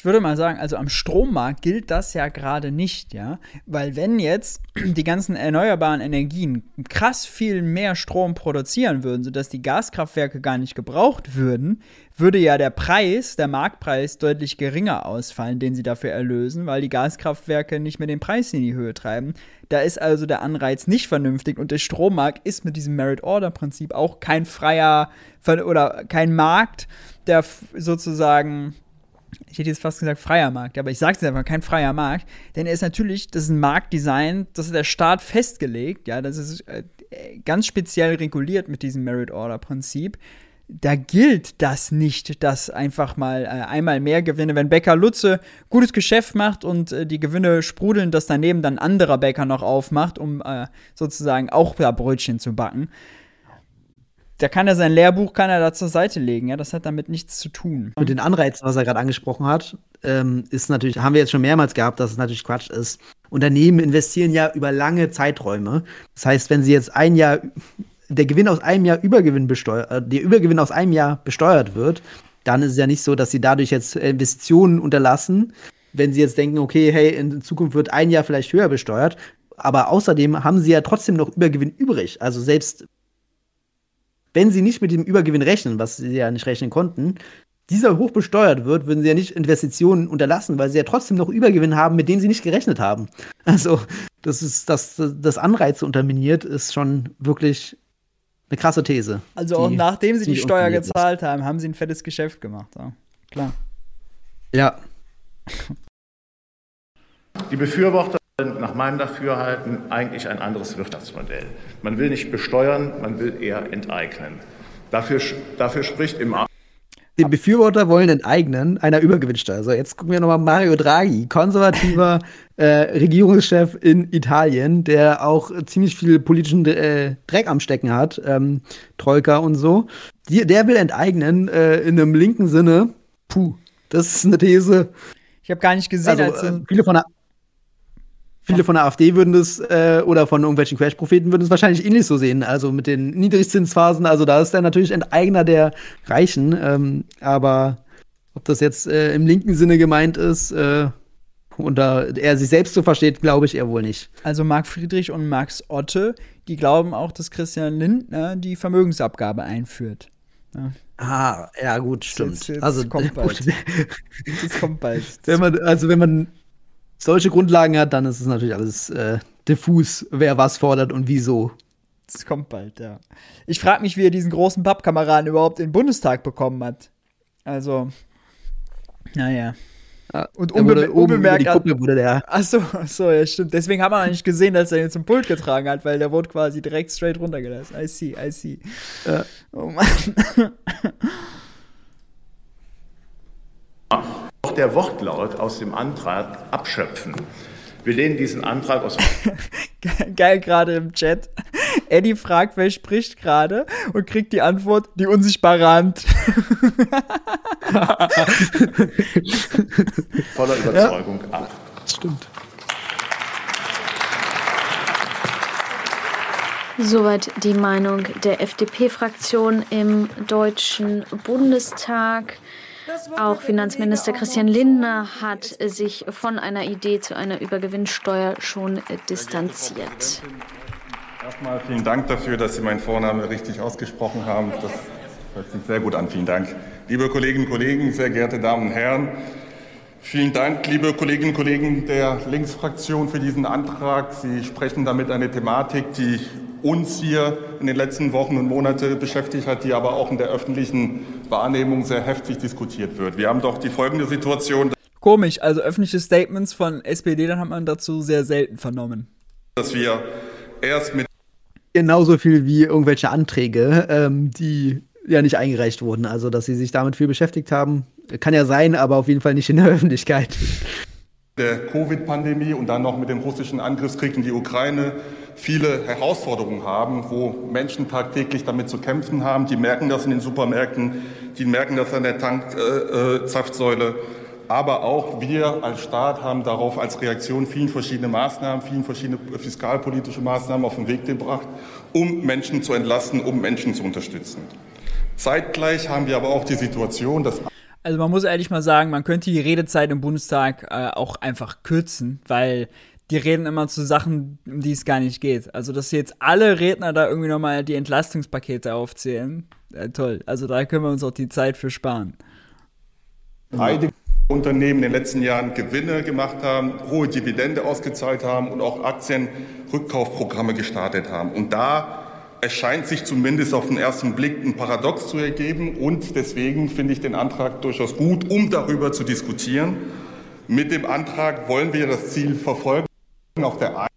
ich würde mal sagen, also am Strommarkt gilt das ja gerade nicht, ja. Weil wenn jetzt [clears throat] die ganzen erneuerbaren Energien krass viel mehr Strom produzieren würden, sodass die Gaskraftwerke gar nicht gebraucht würden, würde ja der Preis, der Marktpreis deutlich geringer ausfallen, den sie dafür erlösen, weil die Gaskraftwerke nicht mehr den Preis in die Höhe treiben. Da ist also der Anreiz nicht vernünftig und der Strommarkt ist mit diesem Merit-Order-Prinzip auch kein freier oder kein Markt, der sozusagen ich hätte jetzt fast gesagt freier Markt, aber ich sage es einfach, kein freier Markt, denn er ist natürlich, das ist ein Marktdesign, das ist der Staat festgelegt, ja, das ist äh, ganz speziell reguliert mit diesem Merit-Order-Prinzip. Da gilt das nicht, dass einfach mal äh, einmal mehr Gewinne, wenn Bäcker Lutze gutes Geschäft macht und äh, die Gewinne sprudeln, dass daneben dann anderer Bäcker noch aufmacht, um äh, sozusagen auch da Brötchen zu backen da kann er sein Lehrbuch kann er da zur Seite legen, ja, das hat damit nichts zu tun. Mit den Anreizen, was er gerade angesprochen hat, ähm, ist natürlich, haben wir jetzt schon mehrmals gehabt, dass es natürlich Quatsch ist. Unternehmen investieren ja über lange Zeiträume. Das heißt, wenn sie jetzt ein Jahr der Gewinn aus einem Jahr Übergewinn besteuert, äh, der Übergewinn aus einem Jahr besteuert wird, dann ist es ja nicht so, dass sie dadurch jetzt Investitionen unterlassen, wenn sie jetzt denken, okay, hey, in Zukunft wird ein Jahr vielleicht höher besteuert. Aber außerdem haben sie ja trotzdem noch Übergewinn übrig. Also selbst wenn sie nicht mit dem Übergewinn rechnen, was sie ja nicht rechnen konnten, dieser hoch besteuert wird, würden sie ja nicht Investitionen unterlassen, weil sie ja trotzdem noch Übergewinn haben, mit denen sie nicht gerechnet haben. Also, das ist, dass das Anreize unterminiert, ist schon wirklich eine krasse These. Also auch nachdem sie die Steuer gezahlt ist. haben, haben sie ein fettes Geschäft gemacht. Ja. Klar. Ja. Die Befürworter nach meinem Dafürhalten eigentlich ein anderes Wirtschaftsmodell. Man will nicht besteuern, man will eher enteignen. Dafür, dafür spricht im die Befürworter wollen enteignen einer Übergewinnsteuer. So, jetzt gucken wir nochmal Mario Draghi, konservativer [laughs] äh, Regierungschef in Italien, der auch ziemlich viel politischen äh, Dreck am Stecken hat, ähm, Troika und so. Die, der will enteignen äh, in einem linken Sinne. Puh, das ist eine These. Ich habe gar nicht gesehen, also, als viele von der Viele von der AfD würden das äh, oder von irgendwelchen Crash-Propheten würden es wahrscheinlich ähnlich so sehen. Also mit den Niedrigzinsphasen, also da ist er natürlich Enteigner der Reichen. Ähm, aber ob das jetzt äh, im linken Sinne gemeint ist äh, und da er sich selbst so versteht, glaube ich eher wohl nicht. Also Marc Friedrich und Max Otte, die glauben auch, dass Christian Lindner die Vermögensabgabe einführt. Ja. Ah, ja, gut, stimmt. Jetzt, jetzt also kommt bald. [laughs] das kommt bald. Wenn man, also wenn man solche Grundlagen hat, dann ist es natürlich alles äh, diffus, wer was fordert und wieso. Das kommt bald, ja. Ich frage mich, wie er diesen großen Pappkameraden überhaupt in den Bundestag bekommen hat. Also, naja. Ja, und unbe unbemerkt. Ach Achso, achso, ja, stimmt. Deswegen haben wir nicht gesehen, dass er ihn zum Pult getragen hat, weil der wurde quasi direkt straight runtergelassen. I see, I see. Ja. Oh Mann. Auch der Wortlaut aus dem Antrag abschöpfen. Wir lehnen diesen Antrag aus. [laughs] Geil gerade im Chat. Eddie fragt, wer spricht gerade und kriegt die Antwort, die unsichtbare Hand. [laughs] Voller Überzeugung ja, ab. Stimmt. Soweit die Meinung der FDP-Fraktion im Deutschen Bundestag. Auch Finanzminister Christian Lindner hat sich von einer Idee zu einer Übergewinnsteuer schon distanziert. Erstmal vielen Dank dafür, dass Sie meinen Vornamen richtig ausgesprochen haben. Das hört sich sehr gut an. Vielen Dank. Liebe Kolleginnen und Kollegen, sehr geehrte Damen und Herren, Vielen Dank, liebe Kolleginnen und Kollegen der Linksfraktion, für diesen Antrag. Sie sprechen damit eine Thematik, die uns hier in den letzten Wochen und Monaten beschäftigt hat, die aber auch in der öffentlichen Wahrnehmung sehr heftig diskutiert wird. Wir haben doch die folgende Situation. Komisch, also öffentliche Statements von SPD, dann hat man dazu sehr selten vernommen. Dass wir erst mit genauso viel wie irgendwelche Anträge, ähm, die ja nicht eingereicht wurden. Also, dass sie sich damit viel beschäftigt haben, kann ja sein, aber auf jeden Fall nicht in der [laughs] Öffentlichkeit. Der Covid-Pandemie und dann noch mit dem russischen Angriffskrieg in die Ukraine viele Herausforderungen haben, wo Menschen tagtäglich damit zu kämpfen haben. Die merken das in den Supermärkten, die merken das an der Tanksaftsäule. Äh, äh aber auch wir als Staat haben darauf als Reaktion vielen verschiedene Maßnahmen, vielen verschiedene fiskalpolitische Maßnahmen auf den Weg gebracht, um Menschen zu entlasten, um Menschen zu unterstützen. Zeitgleich haben wir aber auch die Situation, dass also man muss ehrlich mal sagen, man könnte die Redezeit im Bundestag äh, auch einfach kürzen, weil die reden immer zu Sachen, um die es gar nicht geht. Also, dass jetzt alle Redner da irgendwie nochmal die Entlastungspakete aufzählen, äh, toll. Also, da können wir uns auch die Zeit für sparen. Einige Unternehmen in den letzten Jahren Gewinne gemacht haben, hohe Dividende ausgezahlt haben und auch Aktienrückkaufprogramme gestartet haben. Und da erscheint sich zumindest auf den ersten Blick ein Paradox zu ergeben. Und deswegen finde ich den Antrag durchaus gut, um darüber zu diskutieren. Mit dem Antrag wollen wir das Ziel verfolgen, auf der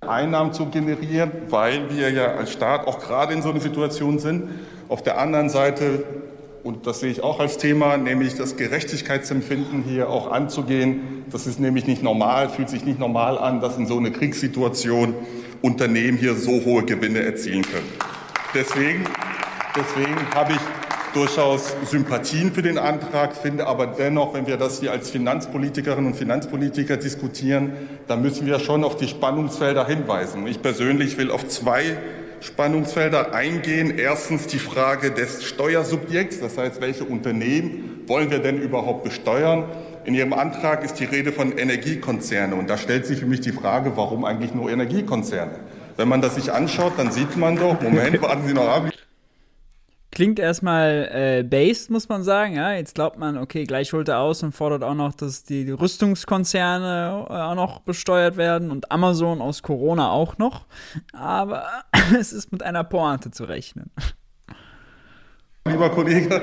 Einnahmen zu generieren, weil wir ja als Staat auch gerade in so einer Situation sind. Auf der anderen Seite, und das sehe ich auch als Thema, nämlich das Gerechtigkeitsempfinden hier auch anzugehen. Das ist nämlich nicht normal, fühlt sich nicht normal an, dass in so einer Kriegssituation Unternehmen hier so hohe Gewinne erzielen können. Deswegen, deswegen habe ich durchaus Sympathien für den Antrag, finde aber dennoch, wenn wir das hier als Finanzpolitikerinnen und Finanzpolitiker diskutieren, dann müssen wir schon auf die Spannungsfelder hinweisen. Ich persönlich will auf zwei Spannungsfelder eingehen. Erstens die Frage des Steuersubjekts, das heißt, welche Unternehmen wollen wir denn überhaupt besteuern? In Ihrem Antrag ist die Rede von Energiekonzerne und da stellt sich für mich die Frage, warum eigentlich nur Energiekonzerne? Wenn man das sich anschaut, dann sieht man doch, Moment, warten Sie noch ab. Klingt erstmal äh, based, muss man sagen. Ja, jetzt glaubt man, okay, gleich holt er aus und fordert auch noch, dass die, Rüstungskonzerne äh, auch noch besteuert werden und Amazon aus Corona auch noch. Aber [laughs] es ist mit einer Pointe zu rechnen. Lieber Kollege,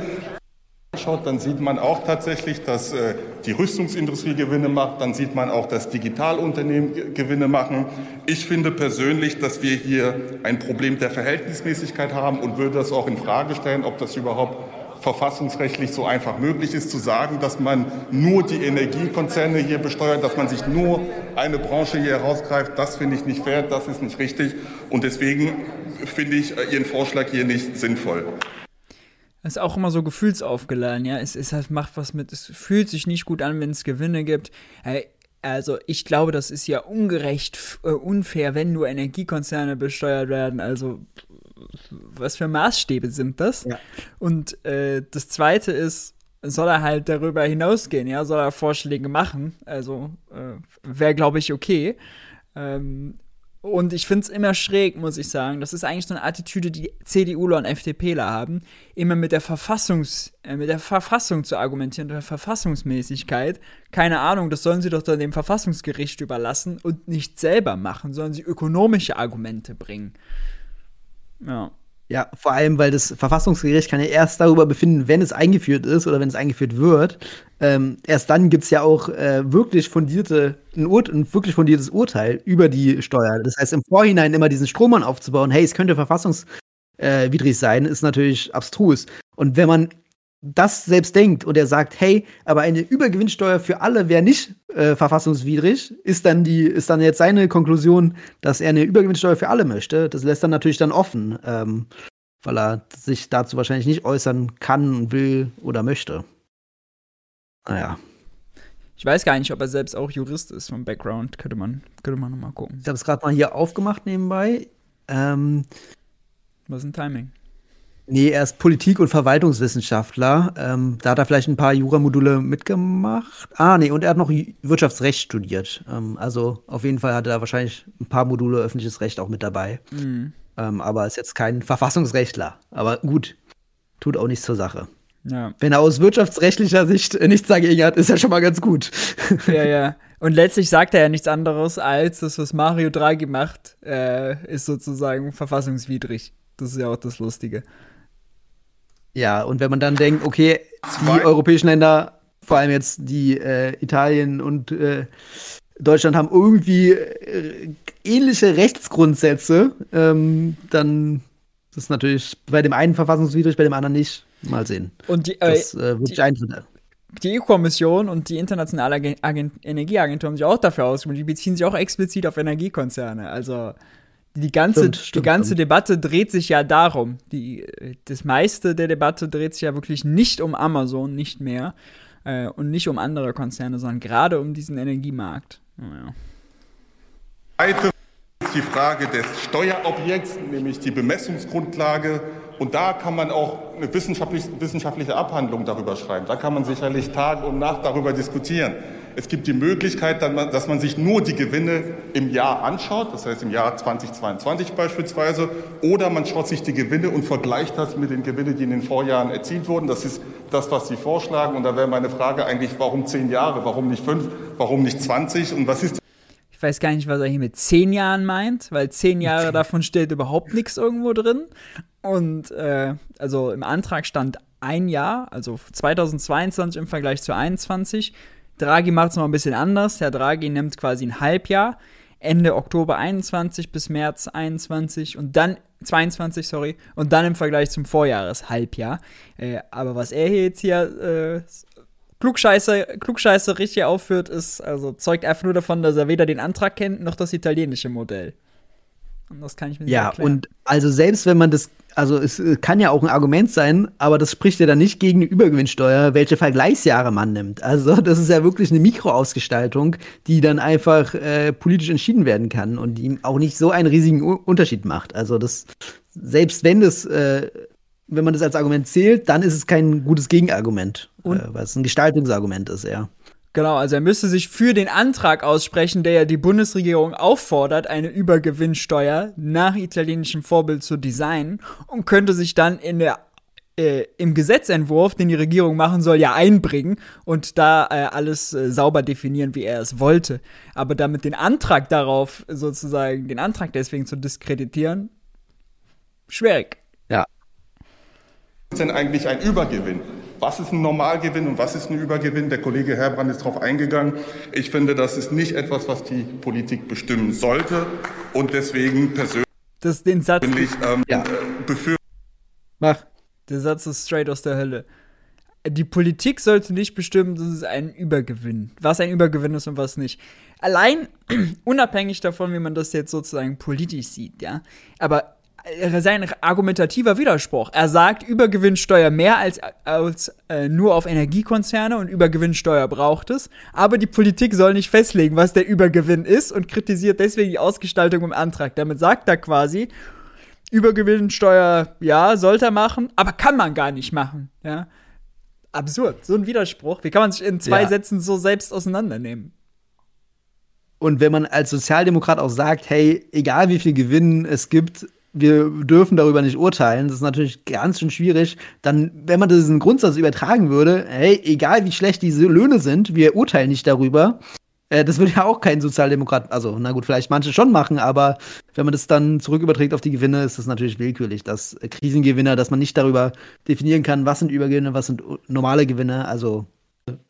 schaut, dann sieht man auch tatsächlich, dass äh, die Rüstungsindustrie Gewinne macht. Dann sieht man auch, dass Digitalunternehmen Gewinne machen. Ich finde persönlich, dass wir hier ein Problem der Verhältnismäßigkeit haben und würde das auch in Frage stellen, ob das überhaupt verfassungsrechtlich so einfach möglich ist, zu sagen, dass man nur die Energiekonzerne hier besteuert, dass man sich nur eine Branche hier herausgreift. Das finde ich nicht fair, das ist nicht richtig. Und deswegen finde ich äh, Ihren Vorschlag hier nicht sinnvoll ist auch immer so gefühlsaufgeladen, ja. Es, es macht was mit, es fühlt sich nicht gut an, wenn es Gewinne gibt. Also ich glaube, das ist ja ungerecht, äh, unfair, wenn nur Energiekonzerne besteuert werden. Also was für Maßstäbe sind das? Ja. Und äh, das Zweite ist, soll er halt darüber hinausgehen, ja, soll er Vorschläge machen. Also äh, wäre, glaube ich, okay. Ähm, und ich finde es immer schräg, muss ich sagen. Das ist eigentlich so eine Attitüde, die CDUler und FDPler haben, immer mit der Verfassungs, äh, mit der Verfassung zu argumentieren, der Verfassungsmäßigkeit. Keine Ahnung, das sollen sie doch dann dem Verfassungsgericht überlassen und nicht selber machen, sollen sie ökonomische Argumente bringen. Ja. Ja, vor allem, weil das Verfassungsgericht kann ja erst darüber befinden, wenn es eingeführt ist oder wenn es eingeführt wird. Ähm, erst dann gibt es ja auch äh, wirklich fundierte, ein, Ur ein wirklich fundiertes Urteil über die Steuer. Das heißt, im Vorhinein immer diesen Strohmann aufzubauen, hey, es könnte verfassungswidrig äh, sein, ist natürlich abstrus. Und wenn man das selbst denkt und er sagt, hey, aber eine Übergewinnsteuer für alle wäre nicht äh, verfassungswidrig, ist dann die, ist dann jetzt seine Konklusion, dass er eine Übergewinnsteuer für alle möchte. Das lässt dann natürlich dann offen, ähm, weil er sich dazu wahrscheinlich nicht äußern kann, will oder möchte. Naja. Ich weiß gar nicht, ob er selbst auch Jurist ist vom Background. Könnte man, könnte man nochmal gucken. Ich habe es gerade mal hier aufgemacht nebenbei. Ähm, Was ist ein Timing? Nee, er ist Politik- und Verwaltungswissenschaftler. Ähm, da hat er vielleicht ein paar Juramodule mitgemacht. Ah, nee, und er hat noch Wirtschaftsrecht studiert. Ähm, also auf jeden Fall hat er wahrscheinlich ein paar Module öffentliches Recht auch mit dabei. Mhm. Ähm, aber ist jetzt kein Verfassungsrechtler. Aber gut, tut auch nichts zur Sache. Ja. Wenn er aus wirtschaftsrechtlicher Sicht nichts dagegen hat, ist er schon mal ganz gut. [laughs] Ja, ja. Und letztlich sagt er ja nichts anderes, als das, was Mario Draghi macht, äh, ist sozusagen verfassungswidrig. Das ist ja auch das Lustige. Ja, und wenn man dann denkt, okay, die europäischen Länder, vor allem jetzt die äh, Italien und äh, Deutschland haben irgendwie äh, ähnliche Rechtsgrundsätze, ähm, dann ist es natürlich bei dem einen verfassungswidrig, bei dem anderen nicht. Mal sehen. Und die, äh, das äh, wirklich die, die EU-Kommission und die internationale Agent Energieagentur haben sich auch dafür ausgesprochen. Die beziehen sich auch explizit auf Energiekonzerne. Also die ganze, stimmt, stimmt, die ganze Debatte dreht sich ja darum. Die, das meiste der Debatte dreht sich ja wirklich nicht um Amazon, nicht mehr. Äh, und nicht um andere Konzerne, sondern gerade um diesen Energiemarkt. Naja. Weiter ist die Frage des Steuerobjekts, nämlich die Bemessungsgrundlage. Und da kann man auch eine wissenschaftliche, wissenschaftliche Abhandlung darüber schreiben. Da kann man sicherlich Tag und Nacht darüber diskutieren. Es gibt die Möglichkeit, dass man sich nur die Gewinne im Jahr anschaut, das heißt im Jahr 2022 beispielsweise, oder man schaut sich die Gewinne und vergleicht das mit den Gewinnen, die in den Vorjahren erzielt wurden. Das ist das, was Sie vorschlagen. Und da wäre meine Frage eigentlich, warum zehn Jahre, warum nicht fünf, warum nicht 20 und was ist ich weiß gar nicht, was er hier mit zehn Jahren meint, weil zehn Jahre davon steht überhaupt nichts irgendwo drin. Und äh, also im Antrag stand ein Jahr, also 2022 im Vergleich zu 2021. Draghi macht es noch ein bisschen anders. Herr Draghi nimmt quasi ein Halbjahr, Ende Oktober 21 bis März 21 und dann 22, sorry, und dann im Vergleich zum Vorjahreshalbjahr. Äh, aber was er hier jetzt hier äh, Klugscheiße, Klugscheiße richtig aufführt, ist, also zeugt einfach nur davon, dass er weder den Antrag kennt, noch das italienische Modell. Und das kann ich mir nicht Ja, erklären. und also selbst wenn man das, also es äh, kann ja auch ein Argument sein, aber das spricht ja dann nicht gegen eine Übergewinnsteuer, welche Vergleichsjahre man nimmt. Also [laughs] das ist ja wirklich eine Mikroausgestaltung, die dann einfach äh, politisch entschieden werden kann und die auch nicht so einen riesigen U Unterschied macht. Also das, selbst wenn das, äh, wenn man das als Argument zählt, dann ist es kein gutes Gegenargument, äh, weil es ein Gestaltungsargument ist, ja. Genau, also er müsste sich für den Antrag aussprechen, der ja die Bundesregierung auffordert, eine Übergewinnsteuer nach italienischem Vorbild zu designen und könnte sich dann in der äh, im Gesetzentwurf, den die Regierung machen soll, ja einbringen und da äh, alles äh, sauber definieren, wie er es wollte. Aber damit den Antrag darauf sozusagen, den Antrag deswegen zu diskreditieren, schwierig. Ja. Was ist denn eigentlich ein Übergewinn? Was ist ein Normalgewinn und was ist ein Übergewinn? Der Kollege Herbrand ist darauf eingegangen. Ich finde, das ist nicht etwas, was die Politik bestimmen sollte und deswegen persönlich das den Satz ähm, ja. Äh, Mach. Der Satz ist straight aus der Hölle. Die Politik sollte nicht bestimmen, dass es ein Übergewinn, was ein Übergewinn ist und was nicht. Allein [clears throat] unabhängig davon, wie man das jetzt sozusagen politisch sieht, ja. Aber sein argumentativer Widerspruch. Er sagt, Übergewinnsteuer mehr als, als äh, nur auf Energiekonzerne und Übergewinnsteuer braucht es. Aber die Politik soll nicht festlegen, was der Übergewinn ist und kritisiert deswegen die Ausgestaltung im Antrag. Damit sagt er quasi, Übergewinnsteuer, ja, sollte er machen, aber kann man gar nicht machen. Ja? Absurd, so ein Widerspruch. Wie kann man sich in zwei ja. Sätzen so selbst auseinandernehmen? Und wenn man als Sozialdemokrat auch sagt, hey, egal wie viel Gewinn es gibt, wir dürfen darüber nicht urteilen. Das ist natürlich ganz schön schwierig. Dann, wenn man diesen Grundsatz übertragen würde, hey, egal wie schlecht diese Löhne sind, wir urteilen nicht darüber. Äh, das würde ja auch kein Sozialdemokrat, also na gut, vielleicht manche schon machen, aber wenn man das dann zurück überträgt auf die Gewinne, ist das natürlich willkürlich, dass Krisengewinner, dass man nicht darüber definieren kann, was sind Übergewinne, was sind normale Gewinne. Also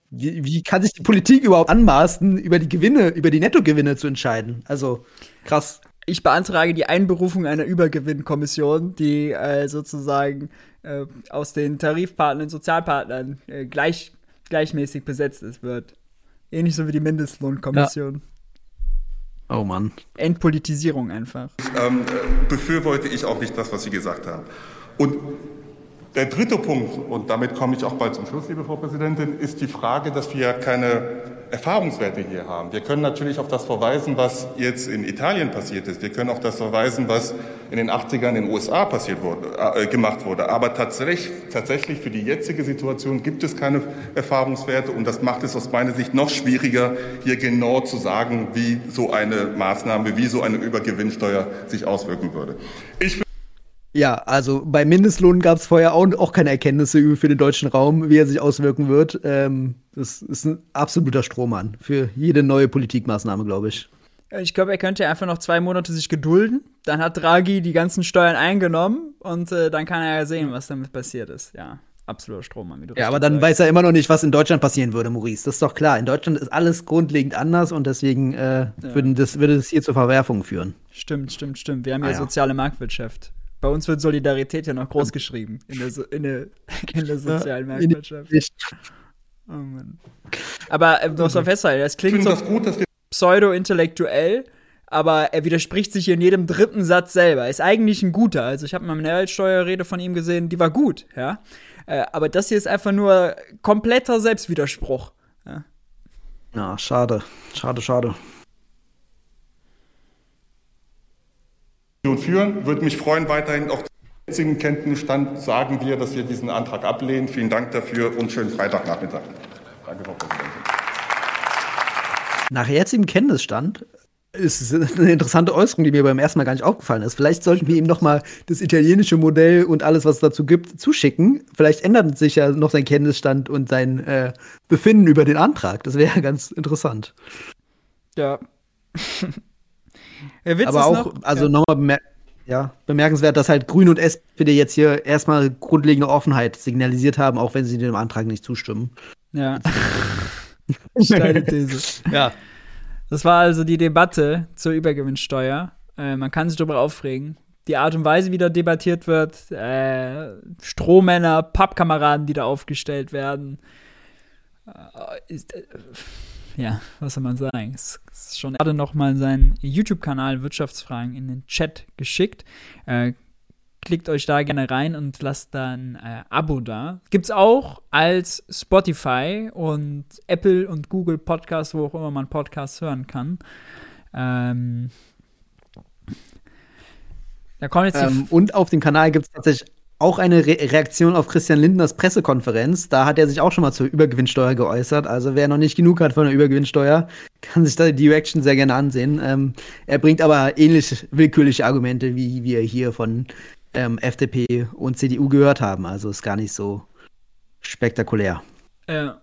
wie, wie kann sich die Politik überhaupt anmaßen, über die Gewinne, über die Nettogewinne zu entscheiden? Also krass ich beantrage die Einberufung einer Übergewinnkommission, die äh, sozusagen äh, aus den Tarifpartnern, Sozialpartnern äh, gleich, gleichmäßig besetzt ist, wird. Ähnlich so wie die Mindestlohnkommission. Ja. Oh Mann. Entpolitisierung einfach. Ähm, befürworte ich auch nicht das, was Sie gesagt haben. Und der dritte Punkt, und damit komme ich auch bald zum Schluss, liebe Frau Präsidentin, ist die Frage, dass wir keine Erfahrungswerte hier haben. Wir können natürlich auf das verweisen, was jetzt in Italien passiert ist. Wir können auf das verweisen, was in den 80ern in den USA passiert wurde, äh, gemacht wurde. Aber tatsächlich, tatsächlich für die jetzige Situation gibt es keine Erfahrungswerte und das macht es aus meiner Sicht noch schwieriger, hier genau zu sagen, wie so eine Maßnahme, wie so eine Übergewinnsteuer sich auswirken würde. Ich ja, also bei Mindestlohn gab es vorher auch, auch, keine Erkenntnisse für den deutschen Raum, wie er sich auswirken wird. Ähm, das ist ein absoluter Strohmann für jede neue Politikmaßnahme, glaube ich. Ich glaube, er könnte einfach noch zwei Monate sich gedulden. Dann hat Draghi die ganzen Steuern eingenommen und äh, dann kann er ja sehen, was damit passiert ist. Ja, absoluter Strohmann, wie du Ja, aber dann sagst. weiß er immer noch nicht, was in Deutschland passieren würde, Maurice. Das ist doch klar. In Deutschland ist alles grundlegend anders und deswegen äh, ja. das, würde das hier zur Verwerfung führen. Stimmt, stimmt, stimmt. Wir haben ah, ja soziale Marktwirtschaft. Bei uns wird Solidarität ja noch groß geschrieben in der, so in der, [laughs] in der sozialen Marktwirtschaft. Oh Mann. Aber äh, muss man festhalten, das klingt so pseudo-intellektuell, aber er widerspricht sich in jedem dritten Satz selber. Ist eigentlich ein guter. Also ich habe mal eine Mehrwertsteuerrede von ihm gesehen, die war gut, ja. Äh, aber das hier ist einfach nur kompletter Selbstwiderspruch. Ja, ja schade. Schade, schade. Führen. Würde mich freuen, weiterhin auch jetzigen Kenntnisstand sagen wir, dass wir diesen Antrag ablehnen. Vielen Dank dafür und schönen Freitagnachmittag. Danke, Frau Präsidentin. Nach jetzigem Kenntnisstand ist es eine interessante Äußerung, die mir beim ersten Mal gar nicht aufgefallen ist. Vielleicht sollten wir ihm noch mal das italienische Modell und alles, was es dazu gibt, zuschicken. Vielleicht ändert sich ja noch sein Kenntnisstand und sein äh, Befinden über den Antrag. Das wäre ja [laughs] ganz interessant. Ja. Aber auch, noch, also ja. nochmal bemer ja, bemerkenswert, dass halt Grün und SPD jetzt hier erstmal grundlegende Offenheit signalisiert haben, auch wenn sie dem Antrag nicht zustimmen. Ja. [laughs] Steile These. Ja. Das war also die Debatte zur Übergewinnsteuer. Äh, man kann sich darüber aufregen. Die Art und Weise, wie da debattiert wird, äh, Strohmänner, Pappkameraden, die da aufgestellt werden, äh, ist, äh, ja, was soll man sagen? Es ist schon gerade noch mal seinen YouTube-Kanal Wirtschaftsfragen in den Chat geschickt. Äh, klickt euch da gerne rein und lasst da ein äh, Abo da. Gibt's auch als Spotify und Apple und Google Podcast, wo auch immer man Podcasts hören kann. Ähm, da kommt jetzt ähm, und auf dem Kanal gibt es tatsächlich auch eine Re Reaktion auf Christian Lindners Pressekonferenz. Da hat er sich auch schon mal zur Übergewinnsteuer geäußert. Also wer noch nicht genug hat von der Übergewinnsteuer, kann sich da die Reaction sehr gerne ansehen. Ähm, er bringt aber ähnlich willkürliche Argumente, wie wir hier von ähm, FDP und CDU gehört haben. Also ist gar nicht so spektakulär. Ja.